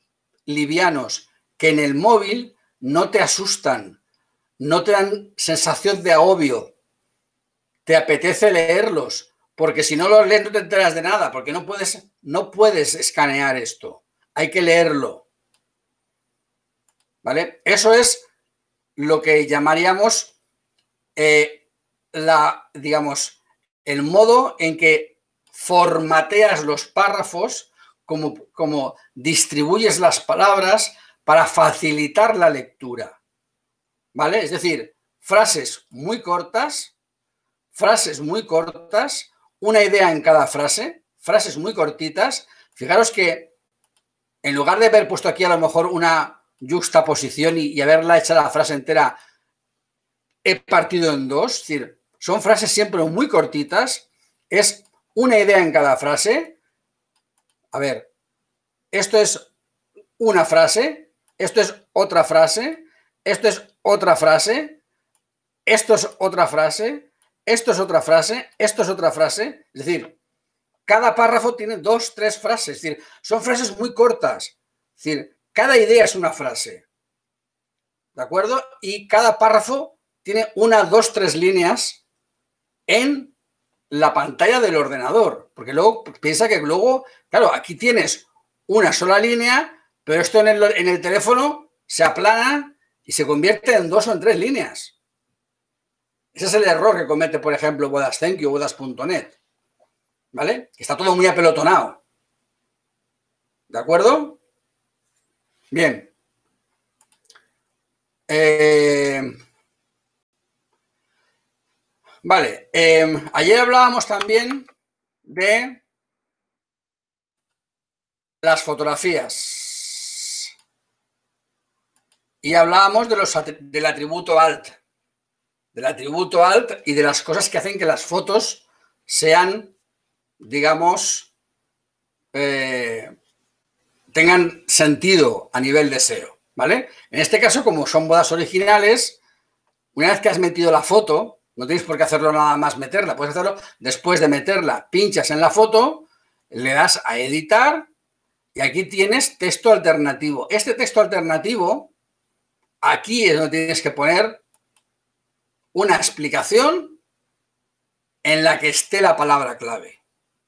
livianos que en el móvil no te asustan, no te dan sensación de agobio. Te apetece leerlos, porque si no los lees no te enteras de nada, porque no puedes, no puedes escanear esto hay que leerlo. ¿Vale? Eso es lo que llamaríamos eh, la, digamos, el modo en que formateas los párrafos, como, distribuyes las palabras para facilitar la lectura. ¿Vale? Es decir, frases muy cortas, frases muy cortas, una idea en cada frase, frases muy cortitas. Fijaros que en lugar de haber puesto aquí a lo mejor una juxtaposición y, y haberla hecha la frase entera, he partido en dos. Es decir, son frases siempre muy cortitas. Es una idea en cada frase. A ver, esto es una frase, esto es otra frase, esto es otra frase, esto es otra frase, esto es otra frase, esto es otra frase. Es decir, cada párrafo tiene dos, tres frases, es decir, son frases muy cortas. Es decir, cada idea es una frase. ¿De acuerdo? Y cada párrafo tiene una, dos, tres líneas en la pantalla del ordenador. Porque luego piensa que luego, claro, aquí tienes una sola línea, Pero esto en el, en el teléfono se aplana y se convierte en dos o en tres líneas. Ese es el error que comete, por ejemplo, Bodas o Bodas.net. ¿Vale? Está todo muy apelotonado. ¿De acuerdo? Bien. Eh, vale. Eh, ayer hablábamos también de las fotografías. Y hablábamos de los, del atributo alt. Del atributo alt y de las cosas que hacen que las fotos sean, digamos, eh, tengan sentido a nivel de SEO. ¿Vale? En este caso, como son bodas originales, una vez que has metido la foto, no tienes por qué hacerlo nada más meterla, puedes hacerlo después de meterla, pinchas en la foto, le das a editar y aquí tienes texto alternativo. Este texto alternativo, aquí es donde tienes que poner una explicación en la que esté la palabra clave,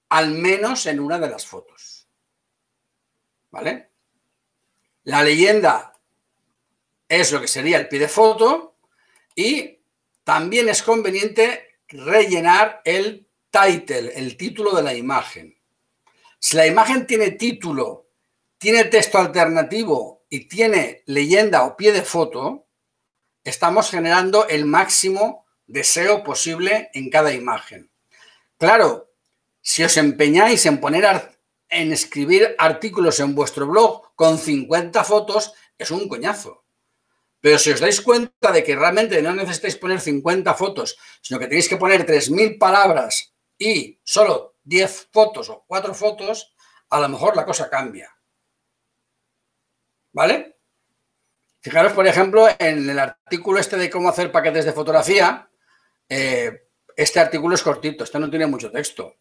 al menos en una de las fotos. ¿Vale? La leyenda es lo que sería el pie de foto y también es conveniente rellenar el title, el título de la imagen. Si la imagen tiene título, tiene texto alternativo y tiene leyenda o pie de foto, estamos generando el máximo deseo posible en cada imagen. Claro, si os empeñáis en poner en escribir artículos en vuestro blog con 50 fotos, es un coñazo. Pero si os dais cuenta de que realmente no necesitáis poner 50 fotos, sino que tenéis que poner 3.000 palabras y solo 10 fotos o 4 fotos, a lo mejor la cosa cambia. ¿Vale? Fijaros, por ejemplo, en el artículo este de cómo hacer paquetes de fotografía, eh, este artículo es cortito, este no tiene mucho texto.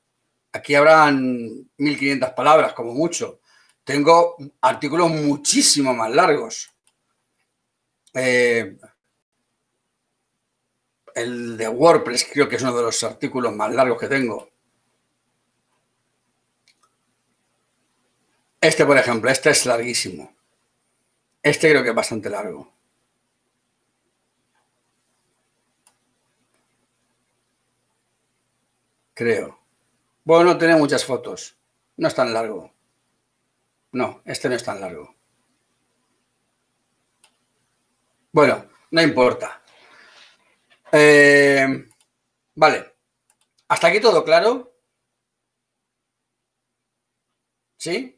Aquí habrán 1500 palabras, como mucho. Tengo artículos muchísimo más largos. Eh, el de WordPress creo que es uno de los artículos más largos que tengo. Este, por ejemplo, este es larguísimo. Este creo que es bastante largo. Creo. Bueno, no tiene muchas fotos. No es tan largo. No, este no es tan largo. Bueno, no importa. Eh, vale. ¿Hasta aquí todo claro? ¿Sí?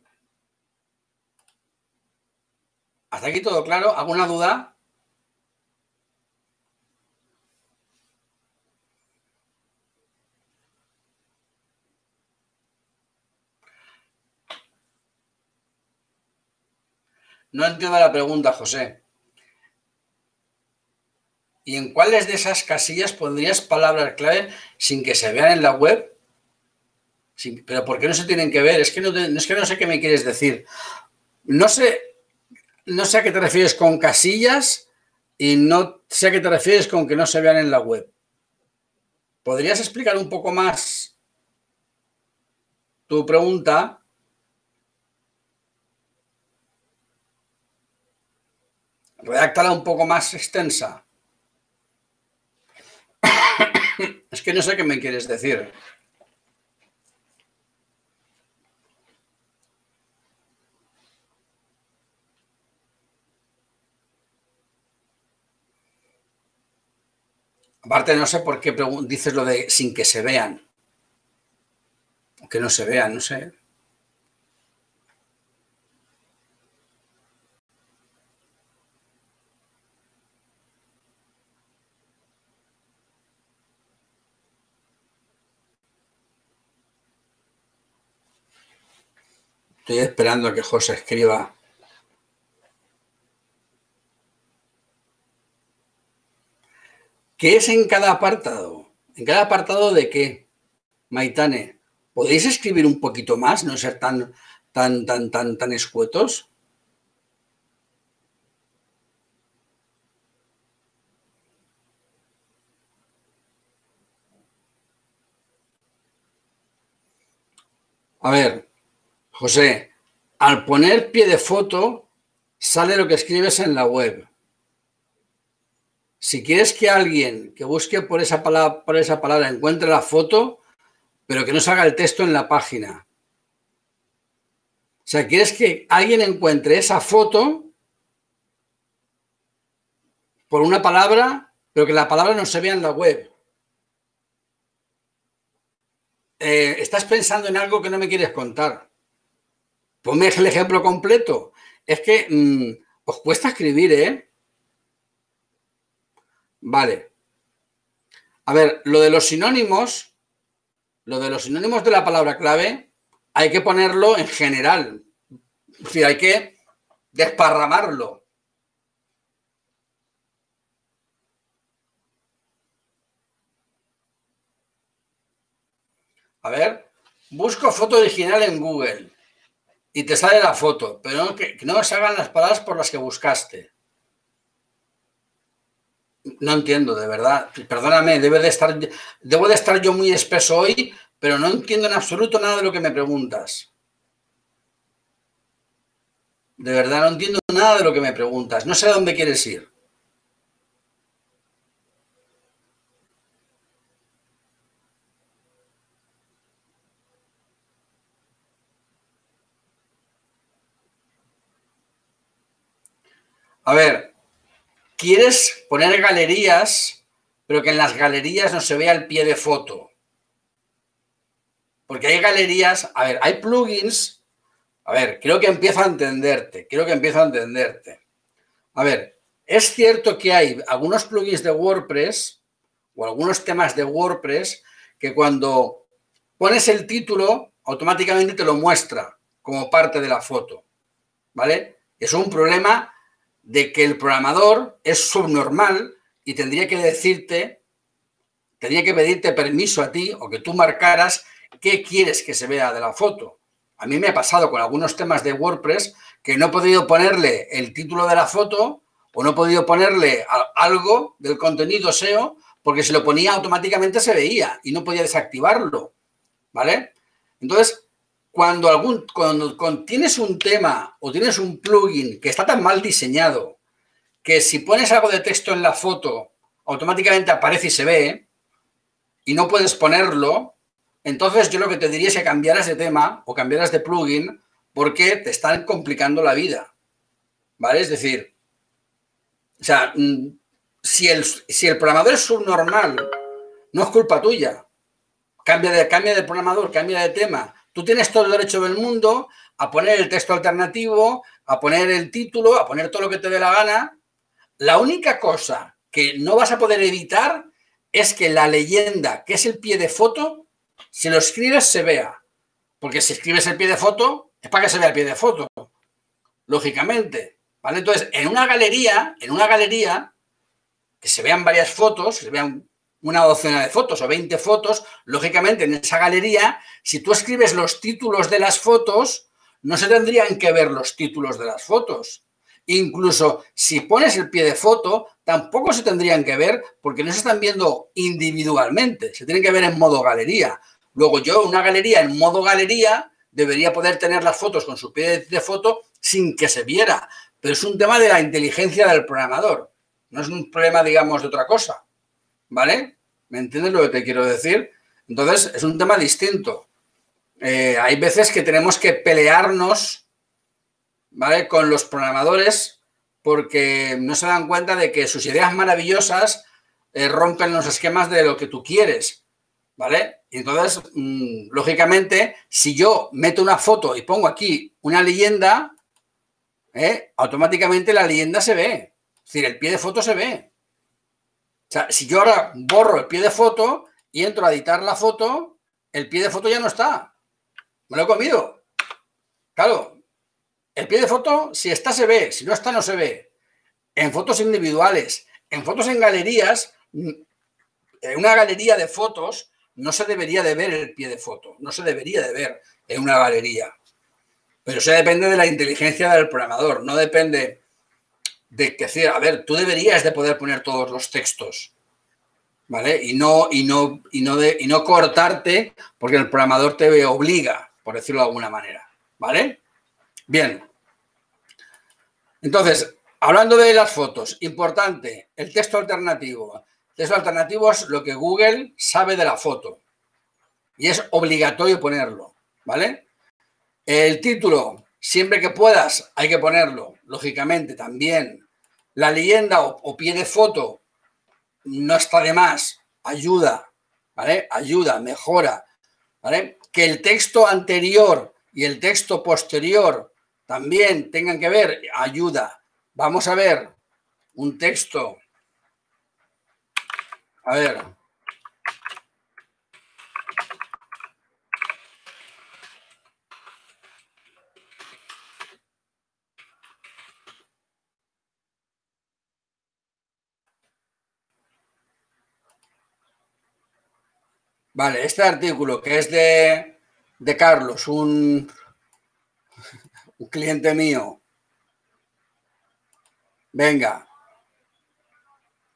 ¿Hasta aquí todo claro? ¿Alguna duda? No entiendo la pregunta, José. ¿Y en cuáles de esas casillas pondrías palabras clave sin que se vean en la web? pero ¿por qué no se tienen que ver? Es que no, es que no sé qué me quieres decir. No sé, no sé a qué te refieres con casillas y no sé a qué te refieres con que no se vean en la web. ¿Podrías explicar un poco más tu pregunta? Redáctala un poco más extensa. Es que no sé qué me quieres decir. Aparte, no sé por qué dices lo de sin que se vean. Que no se vean, no sé. Estoy esperando a que José escriba ¿Qué es en cada apartado? ¿En cada apartado de qué? Maitane, ¿podéis escribir un poquito más, no ser tan, tan, tan, tan, tan escuetos? A ver, José, al poner pie de foto, sale lo que escribes en la web. Si quieres que alguien que busque por esa palabra, encuentre la foto, pero que no salga el texto en la página. O sea, quieres que alguien encuentre esa foto por una palabra, pero que la palabra no se vea en la web. Eh, estás pensando en algo que no me quieres contar. Ponme el ejemplo completo. Es que mm, os cuesta escribir, ¿eh? Vale. A ver, lo de los sinónimos, lo de los sinónimos de la palabra clave, hay que ponerlo en general. Es decir, hay que desparramarlo. A ver, busco foto original en Google y te sale la foto, pero que, que no salgan las palabras por las que buscaste. No entiendo, de verdad. Perdóname, debe de estar, debo de estar yo muy espeso hoy, pero no entiendo en absoluto nada de lo que me preguntas. De verdad, no entiendo nada de lo que me preguntas. No sé a dónde quieres ir. A ver, quieres poner galerías, pero que en las galerías no se vea el pie de foto. Porque hay galerías, a ver, hay plugins. A ver, creo que empiezo a entenderte, creo que empiezo a entenderte. A ver, es cierto que hay algunos plugins de WordPress o algunos temas de WordPress que cuando pones el título automáticamente te lo muestra como parte de la foto, ¿vale? Es un problema de que el programador es subnormal y tendría que decirte, tendría que pedirte permiso a ti o que tú marcaras qué quieres que se vea de la foto. A mí me ha pasado con algunos temas de WordPress que no he podido ponerle el título de la foto o no he podido ponerle algo del contenido SEO porque si lo ponía automáticamente se veía y no podía desactivarlo. ¿Vale? Entonces, cuando, algún, cuando, tienes un tema o tienes un plugin que está tan mal diseñado que si pones algo de texto en la foto, automáticamente aparece y se ve, y no puedes ponerlo, entonces yo lo que te diría es que cambiaras de tema o cambiaras de plugin porque te están complicando la vida. ¿Vale? Es decir, o sea, mm, si el, si el programador es subnormal, no es culpa tuya. Cambia de, cambia de programador, cambia de tema Tú tienes todo el derecho del mundo a poner el texto alternativo, a poner el título, a poner todo lo que te dé la gana. La única cosa que no vas a poder evitar es que la leyenda, que es el pie de foto, si lo escribes se vea. Porque si escribes el pie de foto, es para que se vea el pie de foto. Lógicamente. ¿Vale? Entonces, en una galería, en una galería, que se vean varias fotos, que se vean una docena de fotos o 20 fotos, lógicamente en esa galería, si tú escribes los títulos de las fotos, no se tendrían que ver los títulos de las fotos. Incluso si pones el pie de foto, tampoco se tendrían que ver porque no se están viendo individualmente, se tienen que ver en modo galería. Luego yo, una galería en modo galería, debería poder tener las fotos con su pie de foto sin que se viera. Pero es un tema de la inteligencia del programador, no es un problema, digamos, de otra cosa. ¿Vale? ¿Me entiendes lo que te quiero decir? Entonces, es un tema distinto. Eh, hay veces que tenemos que pelearnos, ¿vale? Con los programadores porque no se dan cuenta de que sus ideas maravillosas eh, rompen los esquemas de lo que tú quieres, ¿vale? Y entonces, mm, lógicamente, si yo meto una foto y pongo aquí una leyenda, ¿eh? automáticamente la leyenda se ve. Es decir, el pie de foto se ve. Sea, si yo ahora borro el pie de foto y entro a editar la foto, el pie de foto ya no está. Me lo he comido. Claro, el pie de foto, si está, se ve, si no está, no se ve. En fotos individuales, en fotos en galerías, en una galería de fotos no se debería de ver el pie de foto, no se debería de ver en una galería. Pero eso depende de la inteligencia del programador, no depende de que decir, a ver, tú deberías de poder poner todos los textos, ¿vale? Y no, y no, y no, de, y no cortarte porque el programador te obliga, por decirlo de alguna manera, ¿vale? Bien. Entonces, hablando de las fotos, importante, el texto alternativo. El texto alternativo es lo que Google sabe de la foto y es obligatorio ponerlo, ¿vale? El título, siempre que puedas, hay que ponerlo, lógicamente también. La leyenda o, pie de foto no está de más, ayuda, ¿vale? Ayuda, mejora, ¿vale? Que el texto anterior y el texto posterior también tengan que ver, ayuda. Vamos a ver un texto. A ver, Vale, este artículo que es de, Carlos, un, un cliente mío. Venga.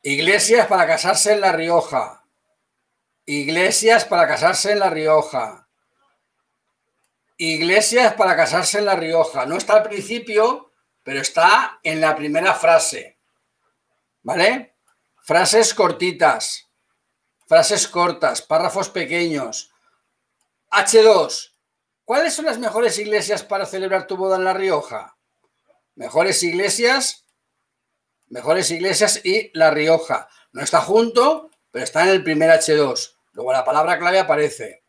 Iglesias para casarse en La Rioja. Iglesias para casarse en La Rioja. Iglesias para casarse en La Rioja. No está al principio, pero está en la primera frase. ¿Vale? Frases cortitas frases cortas, párrafos pequeños. H2. ¿Cuáles son las mejores iglesias para celebrar tu boda en La Rioja? Mejores iglesias, mejores iglesias y La Rioja. No está junto, pero está en el primer H2. Luego la palabra clave aparece.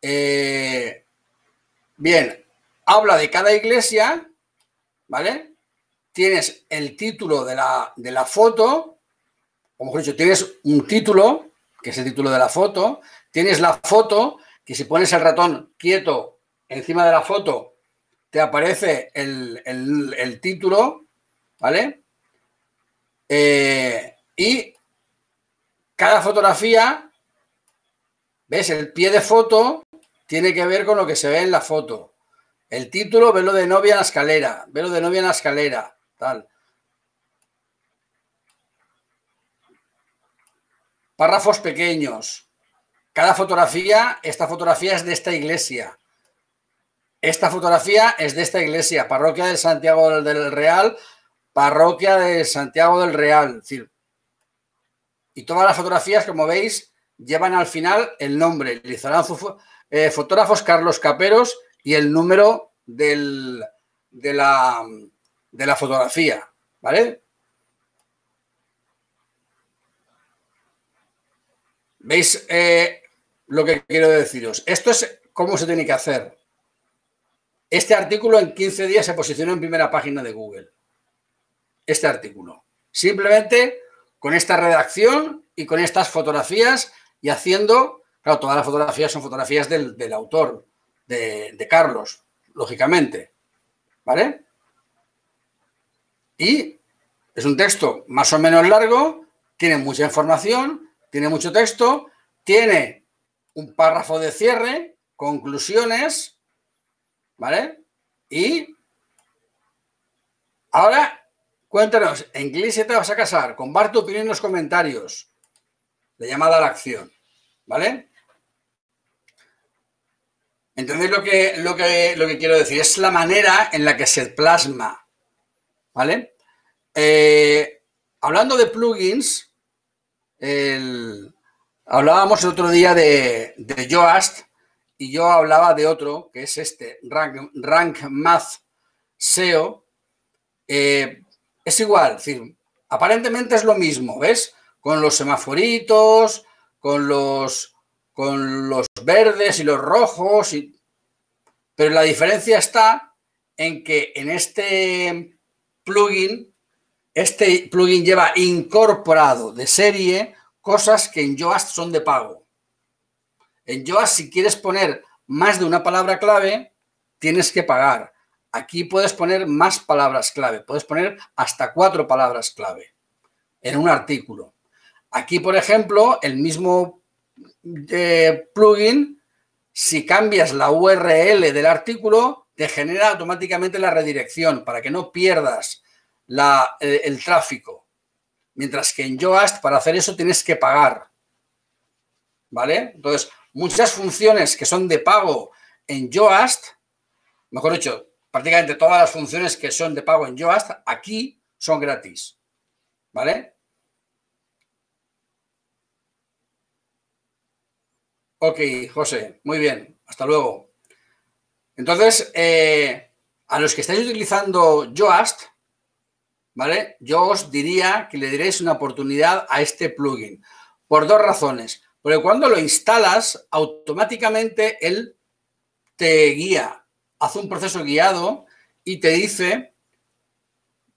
Eh, bien, habla de cada iglesia, ¿vale? Tienes el título de la, de la foto, como mejor dicho, tienes un título, que es el título de la foto, tienes la foto, que si pones el ratón quieto encima de la foto, te aparece el, título, ¿vale? Eh, y cada fotografía, ¿ves? El pie de foto tiene que ver con lo que se ve en la foto. El título, velo de novia en la escalera, velo de novia en la escalera, tal. Párrafos pequeños. Cada fotografía, esta fotografía es de esta iglesia. Esta fotografía es de esta iglesia, parroquia de Santiago del Real, parroquia de Santiago del Real. y todas las fotografías, como veis, llevan al final el nombre. Eh, fotógrafos Carlos Caperos y el número de, la, de la fotografía. ¿Vale? ¿Veis eh, lo que quiero deciros? Esto es cómo se tiene que hacer. Este artículo en 15 días se posicionó en primera página de Google. Este artículo. Simplemente con esta redacción y con estas fotografías y haciendo, claro, todas las fotografías son fotografías del, autor, de, de Carlos, lógicamente. ¿Vale? Y es un texto más o menos largo, tiene mucha información, tiene mucho texto, tiene un párrafo de cierre, conclusiones, ¿vale? Y ahora cuéntanos, ¿en qué iglesia te vas a casar? Comparte tu opinión en los comentarios de llamada a la acción, ¿vale? ¿Entendéis lo que, lo, que, lo que quiero decir? Es la manera en la que se plasma, ¿vale? Eh, hablando de plugins, hablábamos el otro día de, de Yoast y yo hablaba de otro, que es este, Rank, Math SEO. Eh, es igual, aparentemente es lo mismo, ¿ves? Con los semaforitos, con los, con los verdes y los rojos, pero la diferencia está en que en este plugin este plugin lleva incorporado de serie cosas que en Yoast son de pago. En Yoast, si quieres poner más de una palabra clave, tienes que pagar. Aquí puedes poner más palabras clave, puedes poner hasta cuatro palabras clave en un artículo. Aquí, por ejemplo, el mismo eh, plugin, si cambias la URL del artículo, te genera automáticamente la redirección para que no pierdas eh, el tráfico. Mientras que en Yoast, para hacer eso, tienes que pagar. ¿Vale? Entonces, muchas funciones que son de pago en Yoast, mejor dicho, prácticamente todas las funciones que son de pago en Yoast aquí son gratis. ¿Vale? Ok, José, muy bien, hasta luego. Entonces, eh, a los que estáis utilizando Yoast, ¿vale? Yo os diría que le diréis una oportunidad a este plugin por dos razones. Porque cuando lo instalas, automáticamente él te guía, hace un proceso guiado y te dice,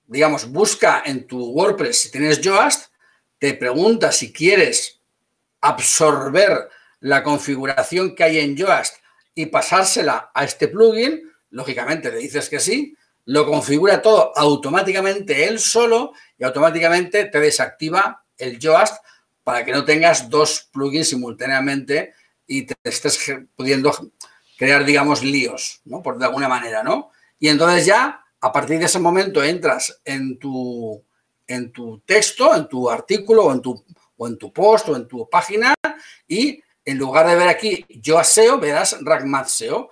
digamos, busca en tu WordPress, si tienes Yoast, te pregunta si quieres absorber la configuración que hay en Yoast y pasársela a este plugin, lógicamente le dices que sí, lo configura todo automáticamente él solo y automáticamente te desactiva el Yoast para que no tengas dos plugins simultáneamente y te estés pudiendo crear, digamos, líos, ¿no? Por de alguna manera, ¿no? Y entonces ya, a partir de ese momento, entras en tu, en tu texto, en tu artículo o en tu, o en tu post o en tu página y en lugar de ver aquí yo SEO, verás RackMath SEO.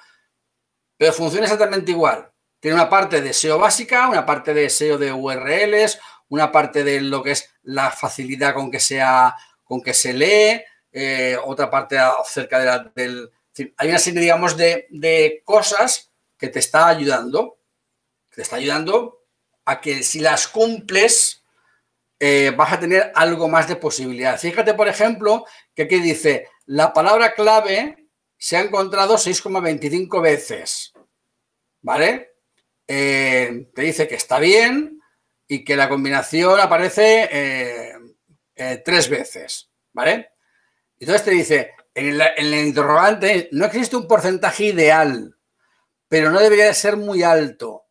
Pero funciona exactamente igual. Tiene una parte de SEO básica, una parte de SEO de URLs, una parte de lo que es la facilidad con que, sea, con que se lee, eh, otra parte acerca de la, del... Hay una serie, digamos, de, cosas que te está ayudando, te está ayudando a que si las cumples, eh, vas a tener algo más de posibilidad. Fíjate, por ejemplo, que aquí dice, la palabra clave se ha encontrado 6,25 veces, ¿vale? Eh, te dice que está bien y que la combinación aparece eh, tres veces, ¿vale? Entonces te dice, en, el interrogante no existe un porcentaje ideal, pero no debería de ser muy alto.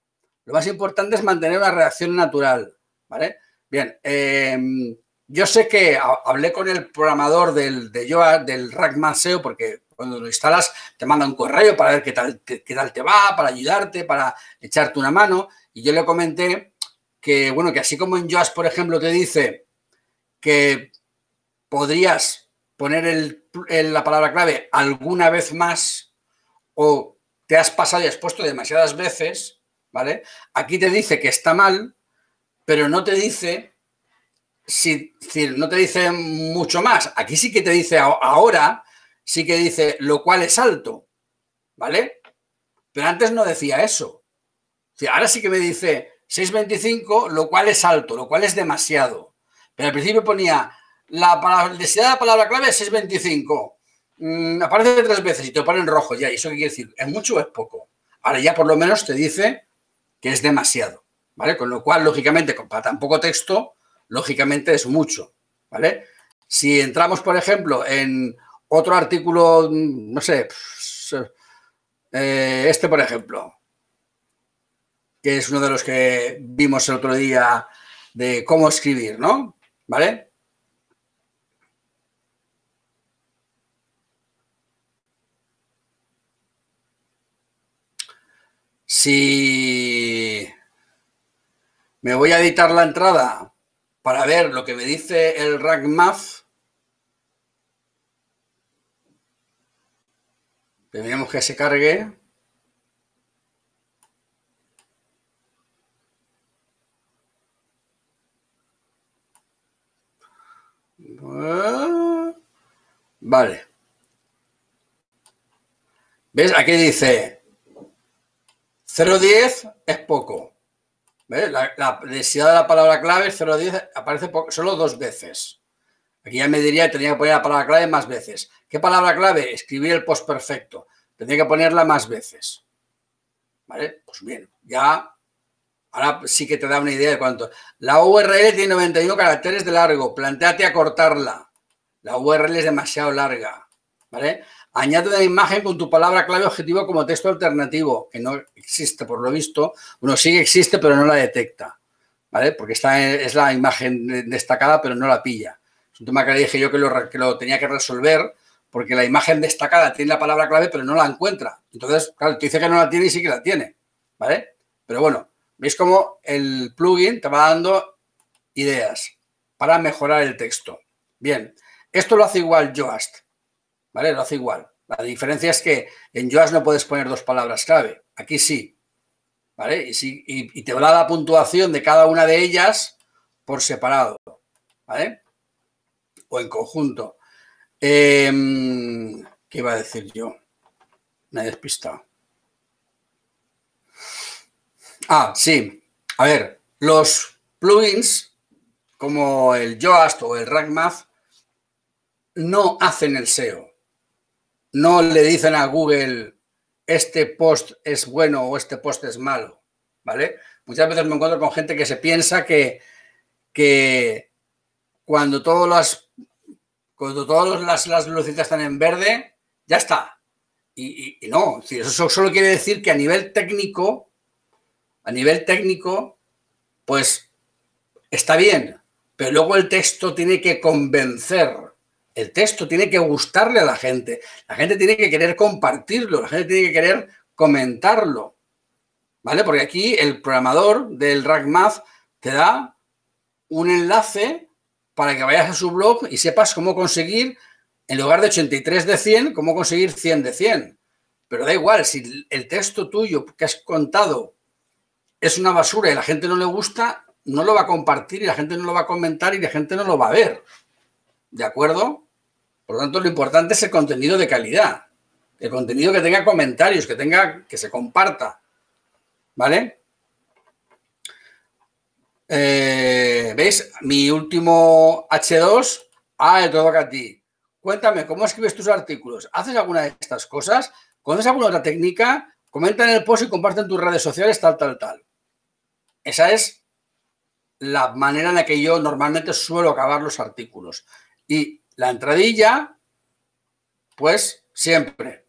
Lo más importante es mantener una reacción natural, ¿vale? Bien, em, yo sé que hablé con el programador del, de del Rackman SEO, porque cuando lo instalas te manda un correo para ver qué tal, qué, tal te va, para ayudarte, para echarte una mano. Y yo le comenté que, bueno, que así como en Yoast, por ejemplo, te dice que podrías poner el, la palabra clave alguna vez más o te has pasado y has puesto demasiadas veces, ¿vale? Aquí te dice que está mal, pero no te dice, si, no te dice mucho más. Aquí sí que te dice ahora, sí que dice lo cual es alto, ¿vale? Pero antes no decía eso. ahora sí que me dice 6.25, lo cual es alto, lo cual es demasiado. Pero al principio ponía la deseada palabra clave es 6.25. Mm, aparece tres veces y te pone en rojo ya. ¿Y eso qué quiere decir? ¿Es mucho o es poco? Ahora ya por lo menos te dice que es demasiado. ¿vale? Con lo cual, lógicamente, para tan poco texto, lógicamente es mucho, ¿vale? Si entramos, por ejemplo, en otro artículo, no sé, eh, este, por ejemplo, que es uno de los que vimos el otro día de cómo escribir, ¿no? ¿Vale? Si me voy a editar la entrada para ver lo que me dice el RackMath. Tenemos que se cargue. Vale. ¿Ves? Aquí dice 0.10 es poco. La, la, necesidad de la palabra clave 010 aparece solo dos veces. Aquí ya me diría que tenía que poner la palabra clave más veces. ¿Qué palabra clave? Escribir el post perfecto. Tendría que ponerla más veces. ¿Vale? Pues bien, ya ahora sí que te da una idea de cuánto. La URL tiene 91 caracteres de largo. Plantéate acortarla. La URL es demasiado larga. ¿Vale? Añade una imagen con tu palabra clave objetivo como texto alternativo, que no existe por lo visto. Bueno, sí existe, pero no la detecta, ¿vale? Porque esta es la imagen destacada, pero no la pilla. Es un tema que le dije yo que lo, tenía que resolver, porque la imagen destacada tiene la palabra clave, pero no la encuentra. Entonces, claro, te dice que no la tiene y sí que la tiene, ¿vale? Pero bueno, veis cómo el plugin te va dando ideas para mejorar el texto. Bien, esto lo hace igual Yoast. ¿vale? Lo hace igual. La diferencia es que en Yoast no puedes poner dos palabras clave. Aquí sí. ¿vale? Y, si, y, te da la puntuación de cada una de ellas por separado, ¿vale? En conjunto. Em, ¿Qué iba a decir yo? Me he despistado. Ah, sí. A ver, los plugins como el Yoast o el RankMath no hacen el SEO. No le dicen a Google este post es bueno o este post es malo, ¿vale? Muchas veces me encuentro con gente que se piensa que, que cuando todas las cuando todas las, las están en verde, ya está. Y, no, eso solo quiere decir que a nivel técnico, a nivel técnico, pues está bien, pero luego el texto tiene que convencer, el texto tiene que gustarle a la gente, la gente tiene que querer compartirlo, la gente tiene que querer comentarlo, ¿vale? Porque aquí el programador del RackMath te da un enlace para que vayas a su blog y sepas cómo conseguir, en lugar de 83 de 100, cómo conseguir 100 de 100. Pero da igual, si el texto tuyo que has contado es una basura y la gente no le gusta, no lo va a compartir y la gente no lo va a comentar y la gente no lo va a ver. ¿De acuerdo? Por lo tanto, lo importante es el contenido de calidad. El contenido que tenga comentarios, que tenga, que se comparta. ¿Vale? Eh, ¿Veis? Mi último H2. Ah, todo toca a ti. Cuéntame, ¿cómo escribes tus artículos? ¿Haces alguna de estas cosas? ¿Conoces alguna otra técnica? Comenta en el post y comparte en tus redes sociales, tal, tal, tal. Esa es la manera en la que yo normalmente suelo acabar los artículos. Y la entradilla, pues siempre.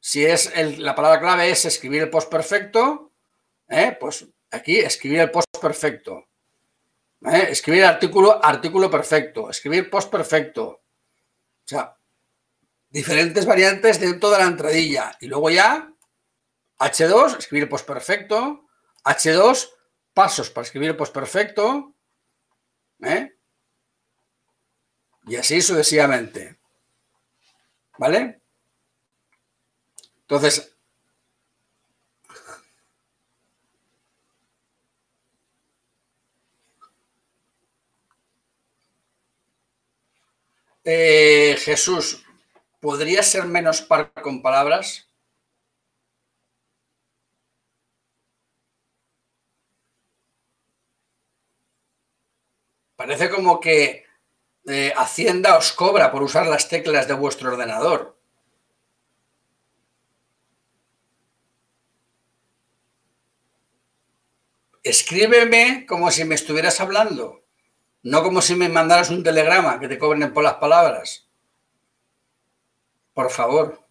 Si es la palabra clave es escribir el post perfecto, ¿eh? pues aquí escribir el post perfecto. ¿eh? Escribir artículo, artículo perfecto. Escribir post perfecto. O sea, diferentes variantes dentro de la entradilla. Y luego ya, H2, escribir post perfecto. H2, pasos para escribir el perfecto ¿eh? Y así sucesivamente. ¿Vale? Entonces, eh, Jesús, ¿podría ser menos par con palabras? Parece como que eh, Hacienda os cobra por usar las teclas de vuestro ordenador. Escríbeme como si me estuvieras hablando, no como si me mandaras un telegrama que te cobren por las palabras. Por favor.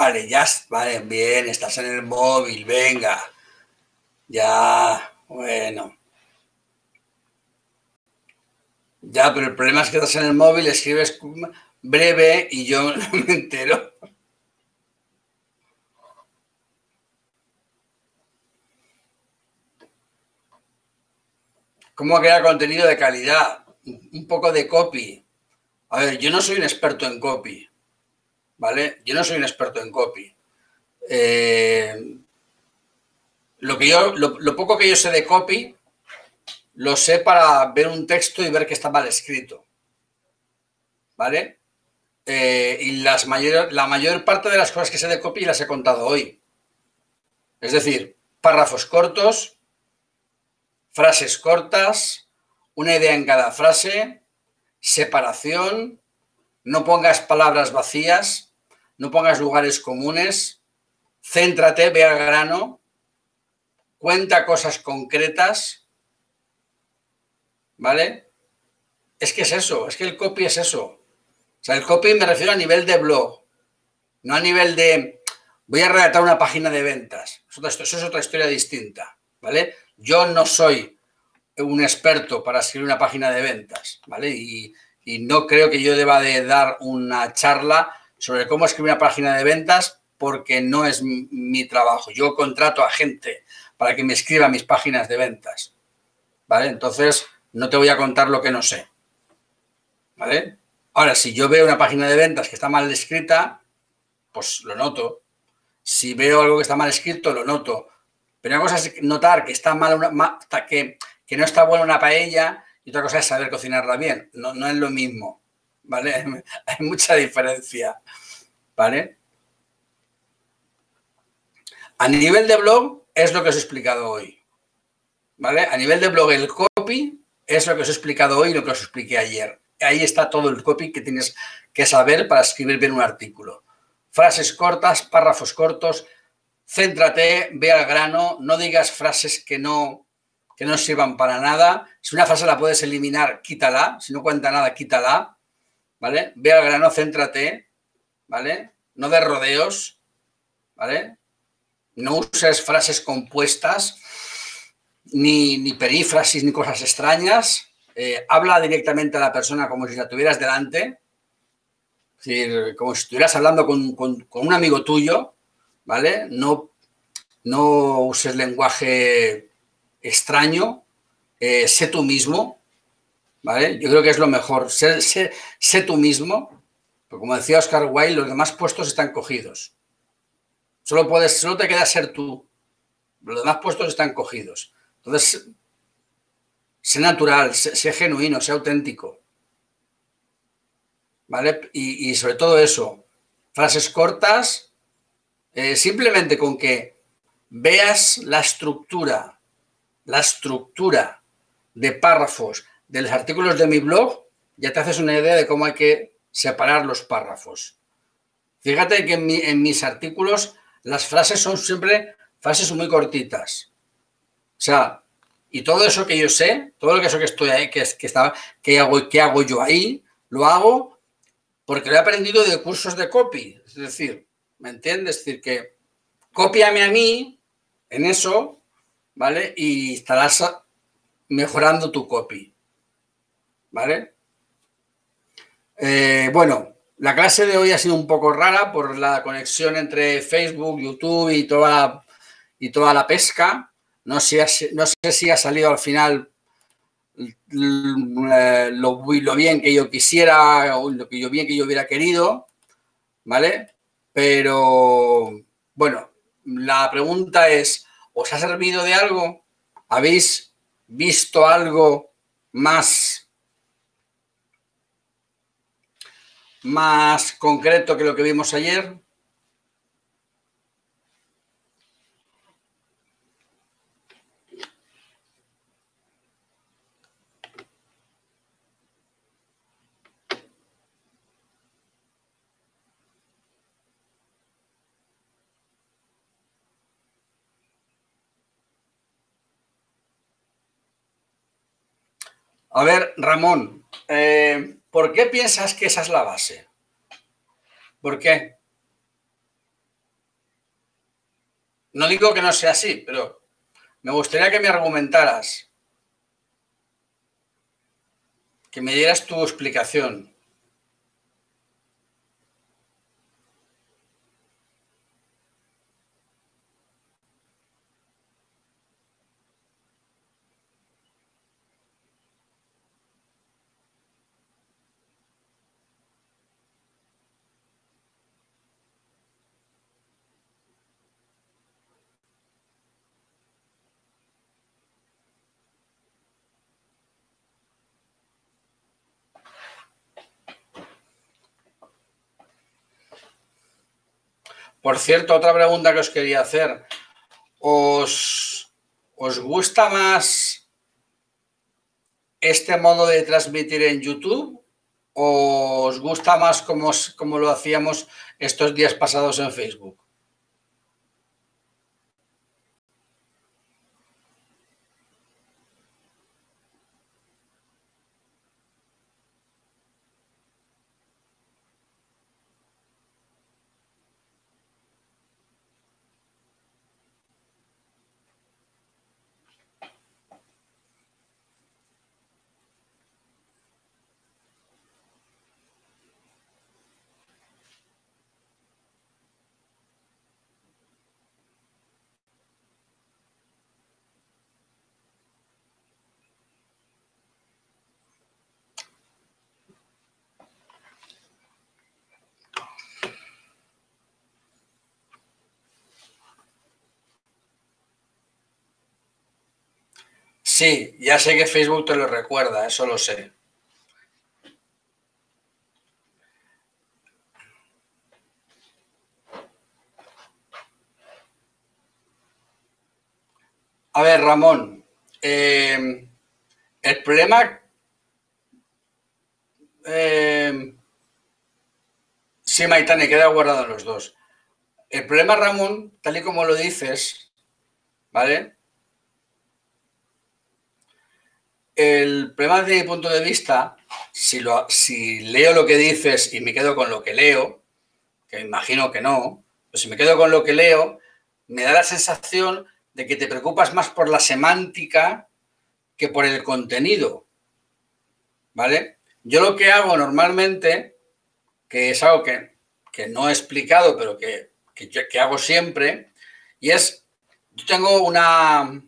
Vale, ya, vale, bien, estás en el móvil, venga. Ya, bueno. Ya, pero el problema es que estás en el móvil, escribes breve y yo no me entero. ¿Cómo crear contenido de calidad? Un poco de copy. A ver, yo no soy un experto en copy. ¿Vale? Yo no soy un experto en copy. Eh, lo, que yo, lo, poco que yo sé de copy, lo sé para ver un texto y ver que está mal escrito. ¿Vale? Eh, y las mayor, la mayor parte de las cosas que sé de copy las he contado hoy. Es decir, párrafos cortos, frases cortas, una idea en cada frase, separación, no pongas palabras vacías, no pongas lugares comunes, céntrate, ve al grano, cuenta cosas concretas, ¿vale? Es que es eso, es que el copy es eso. O sea, el copy me refiero a nivel de blog, no a nivel de voy a redactar una página de ventas. Eso, es otra historia distinta, ¿vale? Yo no soy un experto para escribir una página de ventas, ¿vale? Y, y no creo que yo deba de dar una charla sobre cómo escribir una página de ventas porque no es mi, trabajo. Yo contrato a gente para que me escriba mis páginas de ventas. ¿Vale? Entonces, no te voy a contar lo que no sé. ¿Vale? Ahora, si yo veo una página de ventas que está mal escrita, pues lo noto. Si veo algo que está mal escrito, lo noto. Pero una cosa es notar que está mal una, que, que no está buena una paella y otra cosa es saber cocinarla bien. No, no es lo mismo. ¿Vale? Hay mucha diferencia. ¿Vale? A nivel de blog es lo que os he explicado hoy. ¿Vale? A nivel de blog el copy es lo que os he explicado hoy y lo que os expliqué ayer. Ahí está todo el copy que tienes que saber para escribir bien un artículo. Frases cortas, párrafos cortos, céntrate, ve al grano, no digas frases que no, que no sirvan para nada. Si una frase la puedes eliminar, quítala. Si no cuenta nada, quítala. ¿Vale? Ve al grano, céntrate, ¿vale? No de rodeos, ¿vale? No uses frases compuestas, ni, ni perífrasis, ni cosas extrañas. Eh, habla directamente a la persona como si la tuvieras delante. Decir, como si estuvieras hablando con, un amigo tuyo, ¿vale? No, no uses lenguaje extraño, eh, sé tú mismo, ¿vale? Yo creo que es lo mejor, sé, sé tú mismo, porque como decía Oscar Wilde, los demás puestos están cogidos. Solo, puedes, solo te queda ser tú. Los demás puestos están cogidos. Entonces, sé natural, sé, genuino, sé auténtico. ¿Vale? Y, sobre todo eso, frases cortas, eh, simplemente con que veas la estructura, la estructura de párrafos de los artículos de mi blog, ya te haces una idea de cómo hay que separar los párrafos. Fíjate que en mis artículos las frases son siempre frases muy cortitas. O sea, y todo eso que yo sé, todo lo que eso que estoy ahí, que, que, estaba, que, hago, que hago yo ahí, lo hago porque lo he aprendido de cursos de copy. Es decir, ¿me entiendes? Es decir, que cópiame a mí en eso, ¿vale? Y estarás mejorando tu copy. ¿Vale? Eh, bueno, la clase de hoy ha sido un poco rara por la conexión entre Facebook, YouTube y toda y toda la pesca. No sé, no sé si ha salido al final lo, lo, bien que yo quisiera o lo que yo bien que yo hubiera querido, ¿vale? Pero bueno, la pregunta es, ¿os ha servido de algo? ¿Habéis visto algo más más concreto que lo que vimos ayer? A ver, Ramón, eh, ¿Por qué piensas que esa es la base? ¿Por qué? No digo que no sea así, pero me gustaría que me argumentaras, que me dieras tu explicación. Por cierto, otra pregunta que os quería hacer. ¿Os, gusta más este modo de transmitir en YouTube o os gusta más como lo hacíamos estos días pasados en Facebook? Sí, ya sé que Facebook te lo recuerda, eso lo sé. A ver, Ramón, eh, el problema... Eh, sí, Maitane, queda guardado los dos. El problema, Ramón, tal y como lo dices, ¿vale? El problema desde mi punto de vista, si, lo, si leo lo que dices y me quedo con lo que leo, que imagino que no, pero si me quedo con lo que leo, me da la sensación de que te preocupas más por la semántica que por el contenido. ¿Vale? Yo lo que hago normalmente, que es algo que, no he explicado, pero que, que, hago siempre, y es, yo tengo una,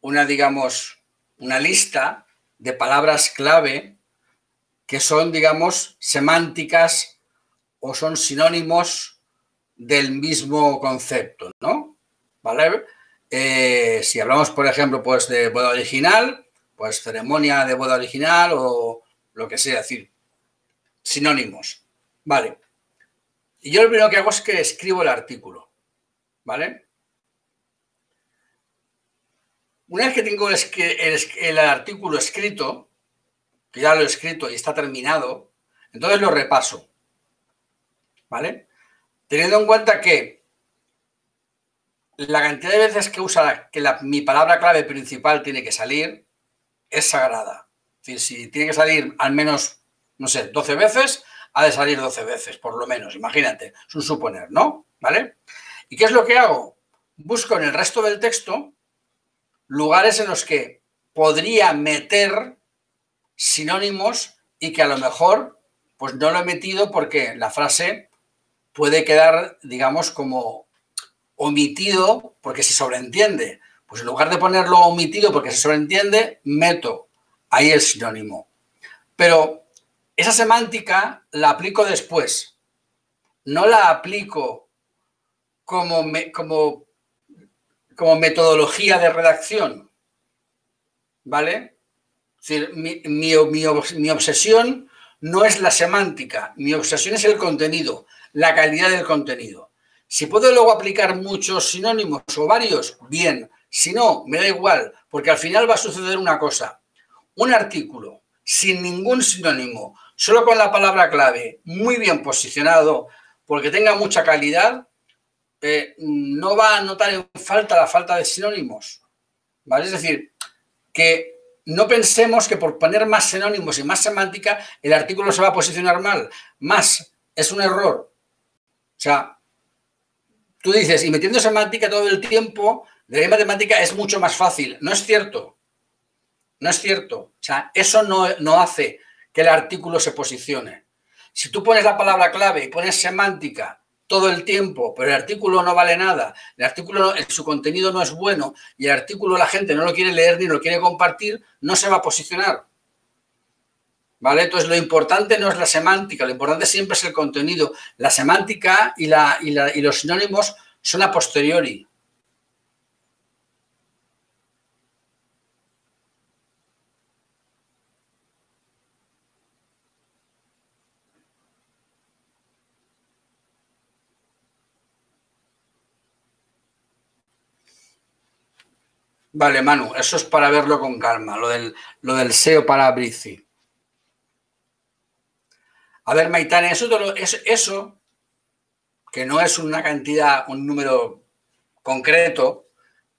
una, digamos, una lista de palabras clave que son, digamos, semánticas o son sinónimos del mismo concepto, ¿no? ¿Vale? Eh, si hablamos, por ejemplo, pues de boda original, pues ceremonia de boda original o lo que sea, decir, sinónimos. Vale. Y yo lo primero que hago es que escribo el artículo. ¿Vale? Una vez que tengo el, el, artículo escrito, que ya lo he escrito y está terminado, entonces lo repaso. ¿Vale? Teniendo en cuenta que la cantidad de veces que usa que mi palabra clave principal tiene que salir es sagrada. Es decir, si tiene que salir al menos, no sé, 12 veces, ha de salir 12 veces, por lo menos, imagínate, es un suponer, ¿no? ¿Vale? ¿Y qué es lo que hago? Busco en el resto del texto lugares en los que podría meter sinónimos y que a lo mejor pues no lo he metido porque la frase puede quedar, digamos, como omitido porque se sobreentiende. Pues en lugar de ponerlo omitido porque se sobreentiende, meto ahí el sinónimo. Pero esa semántica la aplico después. No la aplico como, como, como metodología de redacción. ¿Vale? Es decir, mi, mi obsesión no es la semántica, mi obsesión es el contenido, la calidad del contenido. Si puedo luego aplicar muchos sinónimos o varios, bien. Si no, me da igual, porque al final va a suceder una cosa. Un artículo sin ningún sinónimo, solo con la palabra clave, muy bien posicionado, porque tenga mucha calidad, eh, no va a notar en falta la falta de sinónimos. ¿Vale? Es decir, que no pensemos que por poner más sinónimos y más semántica, el artículo se va a posicionar mal. Más, es un error. O sea, tú dices, y metiendo semántica todo el tiempo, de matemática es mucho más fácil. No es cierto. No es cierto. O sea, eso no, no hace que el artículo se posicione. Si tú pones la palabra clave y pones semántica todo el tiempo, pero el artículo no vale nada, el artículo, su contenido no es bueno y el artículo la gente no lo quiere leer ni lo quiere compartir, no se va a posicionar. ¿Vale? Entonces, lo importante no es la semántica, lo importante siempre es el contenido. La semántica y, la, y, los sinónimos son a posteriori. Vale, Manu, eso es para verlo con calma, lo del, lo del SEO para Brici. A ver, Maitane, eso, eso, que no es una cantidad, un número concreto,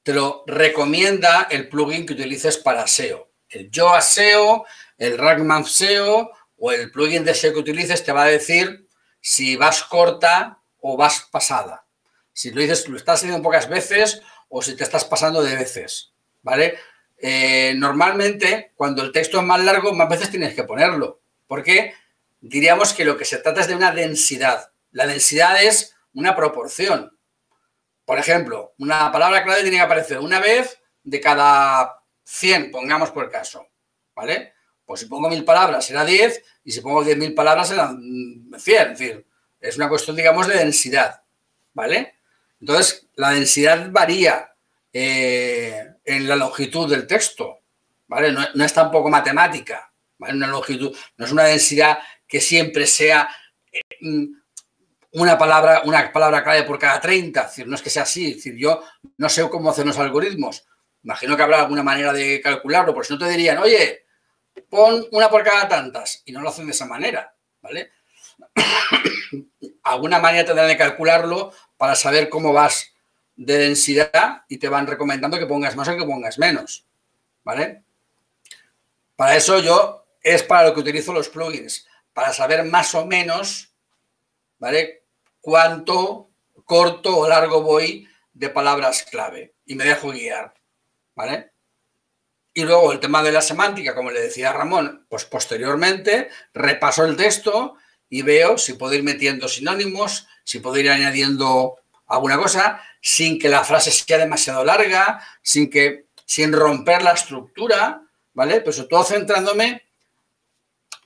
te lo recomienda el plugin que utilices para SEO. El Yoa SEO, el Ragman SEO o el plugin de SEO que utilices te va a decir si vas corta o vas pasada. Si lo dices, lo estás haciendo pocas veces o si te estás pasando de veces, ¿vale? Eh, normalmente, cuando el texto es más largo, más veces tienes que ponerlo. ¿Por qué? diríamos que lo que se trata es de una densidad. La densidad es una proporción. Por ejemplo, una palabra clave tiene que aparecer una vez de cada 100, pongamos por caso. ¿Vale? Pues si pongo mil palabras será 10 y si pongo 10.000 palabras serán 100. Es decir, es una cuestión, digamos, de densidad. ¿Vale? Entonces, la densidad varía. Eh, en la longitud del texto, ¿vale? No, es tampoco matemática, ¿vale? Una longitud, no es una densidad que siempre sea eh, mm, una palabra, una palabra clave por cada 30, es decir, no es que sea así, decir, yo no sé cómo hacen los algoritmos, imagino que habrá alguna manera de calcularlo, por si no te dirían, oye, pon una por cada tantas, y no lo hacen de esa manera, ¿vale? alguna manera tendrán de calcularlo para saber cómo vas de densidad y te van recomendando que pongas más o que pongas menos, ¿vale? Para eso yo es para lo que utilizo los plugins, para saber más o menos, ¿vale? Cuánto corto o largo voy de palabras clave y me dejo guiar, ¿vale? Y luego el tema de la semántica, como le decía Ramón, pues posteriormente repaso el texto y veo si puedo ir metiendo sinónimos, si puedo ir añadiendo alguna cosa sin que la frase sea demasiado larga, sin que sin romper la estructura, ¿vale? Pero sobre todo centrándome,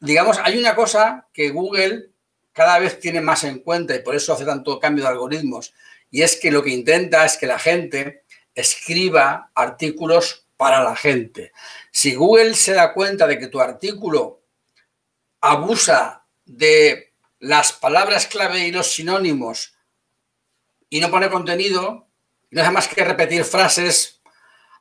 digamos, hay una cosa que Google cada vez tiene más en cuenta y por eso hace tanto cambio de algoritmos, y es que lo que intenta es que la gente escriba artículos para la gente. Si Google se da cuenta de que tu artículo abusa de las palabras clave y los sinónimos y no pone contenido, no hace más que repetir frases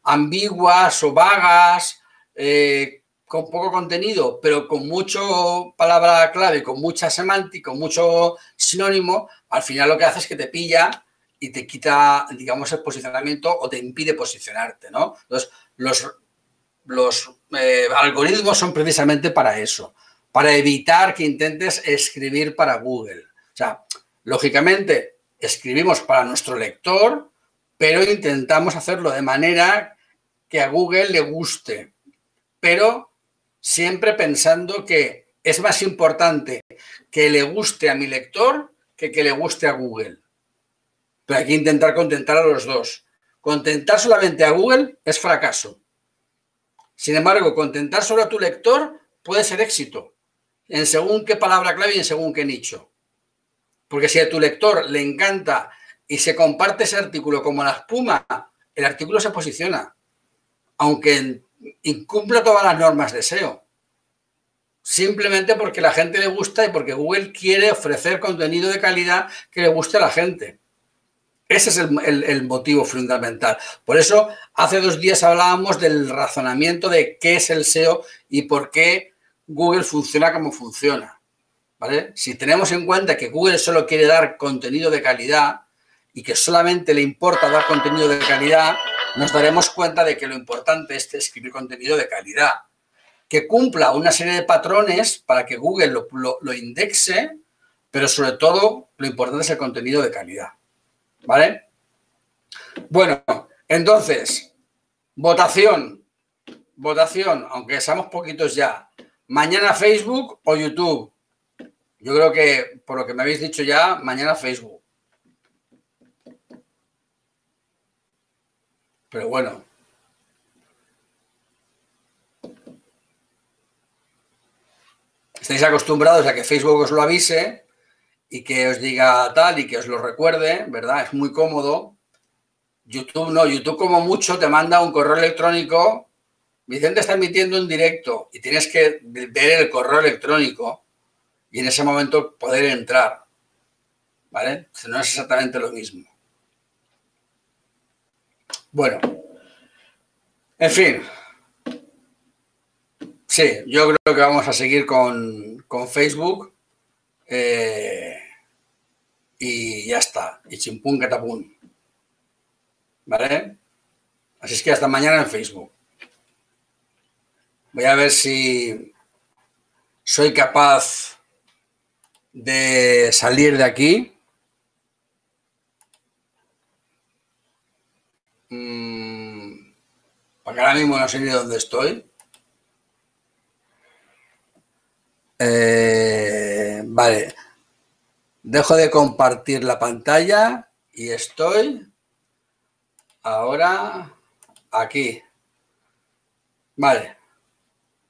ambiguas o vagas, eh, con poco contenido, pero con mucho palabra clave, con mucha semántica, con mucho sinónimo, al final lo que hace es que te pilla y te quita, digamos, el posicionamiento o te impide posicionarte, ¿no? Entonces, los, los eh, algoritmos son precisamente para eso, para evitar que intentes escribir para Google. O sea, lógicamente, escribimos para nuestro lector, pero intentamos hacerlo de manera que a Google le guste, pero siempre pensando que es más importante que le guste a mi lector que que le guste a Google. Pero hay que intentar contentar a los dos. Contentar solamente a Google es fracaso. Sin embargo, contentar solo a tu lector puede ser éxito, en según qué palabra clave y en según qué nicho. Porque si a tu lector le encanta y se comparte ese artículo como la espuma, el artículo se posiciona, aunque incumpla todas las normas de SEO. Simplemente porque la gente le gusta y porque Google quiere ofrecer contenido de calidad que le guste a la gente. Ese es el, el, motivo fundamental. Por eso, hace dos días hablábamos del razonamiento de qué es el SEO y por qué Google funciona como funciona. Si tenemos en cuenta que Google solo quiere dar contenido de calidad y que solamente le importa dar contenido de calidad, nos daremos cuenta de que lo importante es escribir contenido de calidad, que cumpla una serie de patrones para que Google lo, lo indexe, pero sobre todo lo importante es el contenido de calidad. ¿Vale? Bueno, entonces, votación. Votación, aunque seamos poquitos ya. Mañana Facebook o YouTube. Yo creo que, por lo que me habéis dicho ya, mañana Facebook. Pero bueno. Estáis acostumbrados a que Facebook os lo avise y que os diga tal y que os lo recuerde, ¿verdad? Es muy cómodo. YouTube no, YouTube como mucho te manda un correo electrónico. Vicente está emitiendo un directo y tienes que ver el correo electrónico y en ese momento poder entrar. ¿Vale? No es exactamente lo mismo. Bueno, en fin. Sí, yo creo que vamos a seguir con, Facebook. Eh, y ya está. Y chimpún catapún. ¿Vale? Así es que hasta mañana en Facebook. Voy a ver si soy capaz de salir de aquí. Mm, porque ahora mismo no sé ni dónde estoy. Eh, vale. Dejo de compartir la pantalla y estoy ahora aquí. Vale.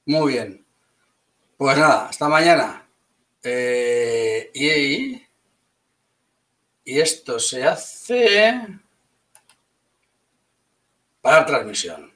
Muy bien. Pues nada, hasta mañana. Eh, y, esto se hace Parar transmisión.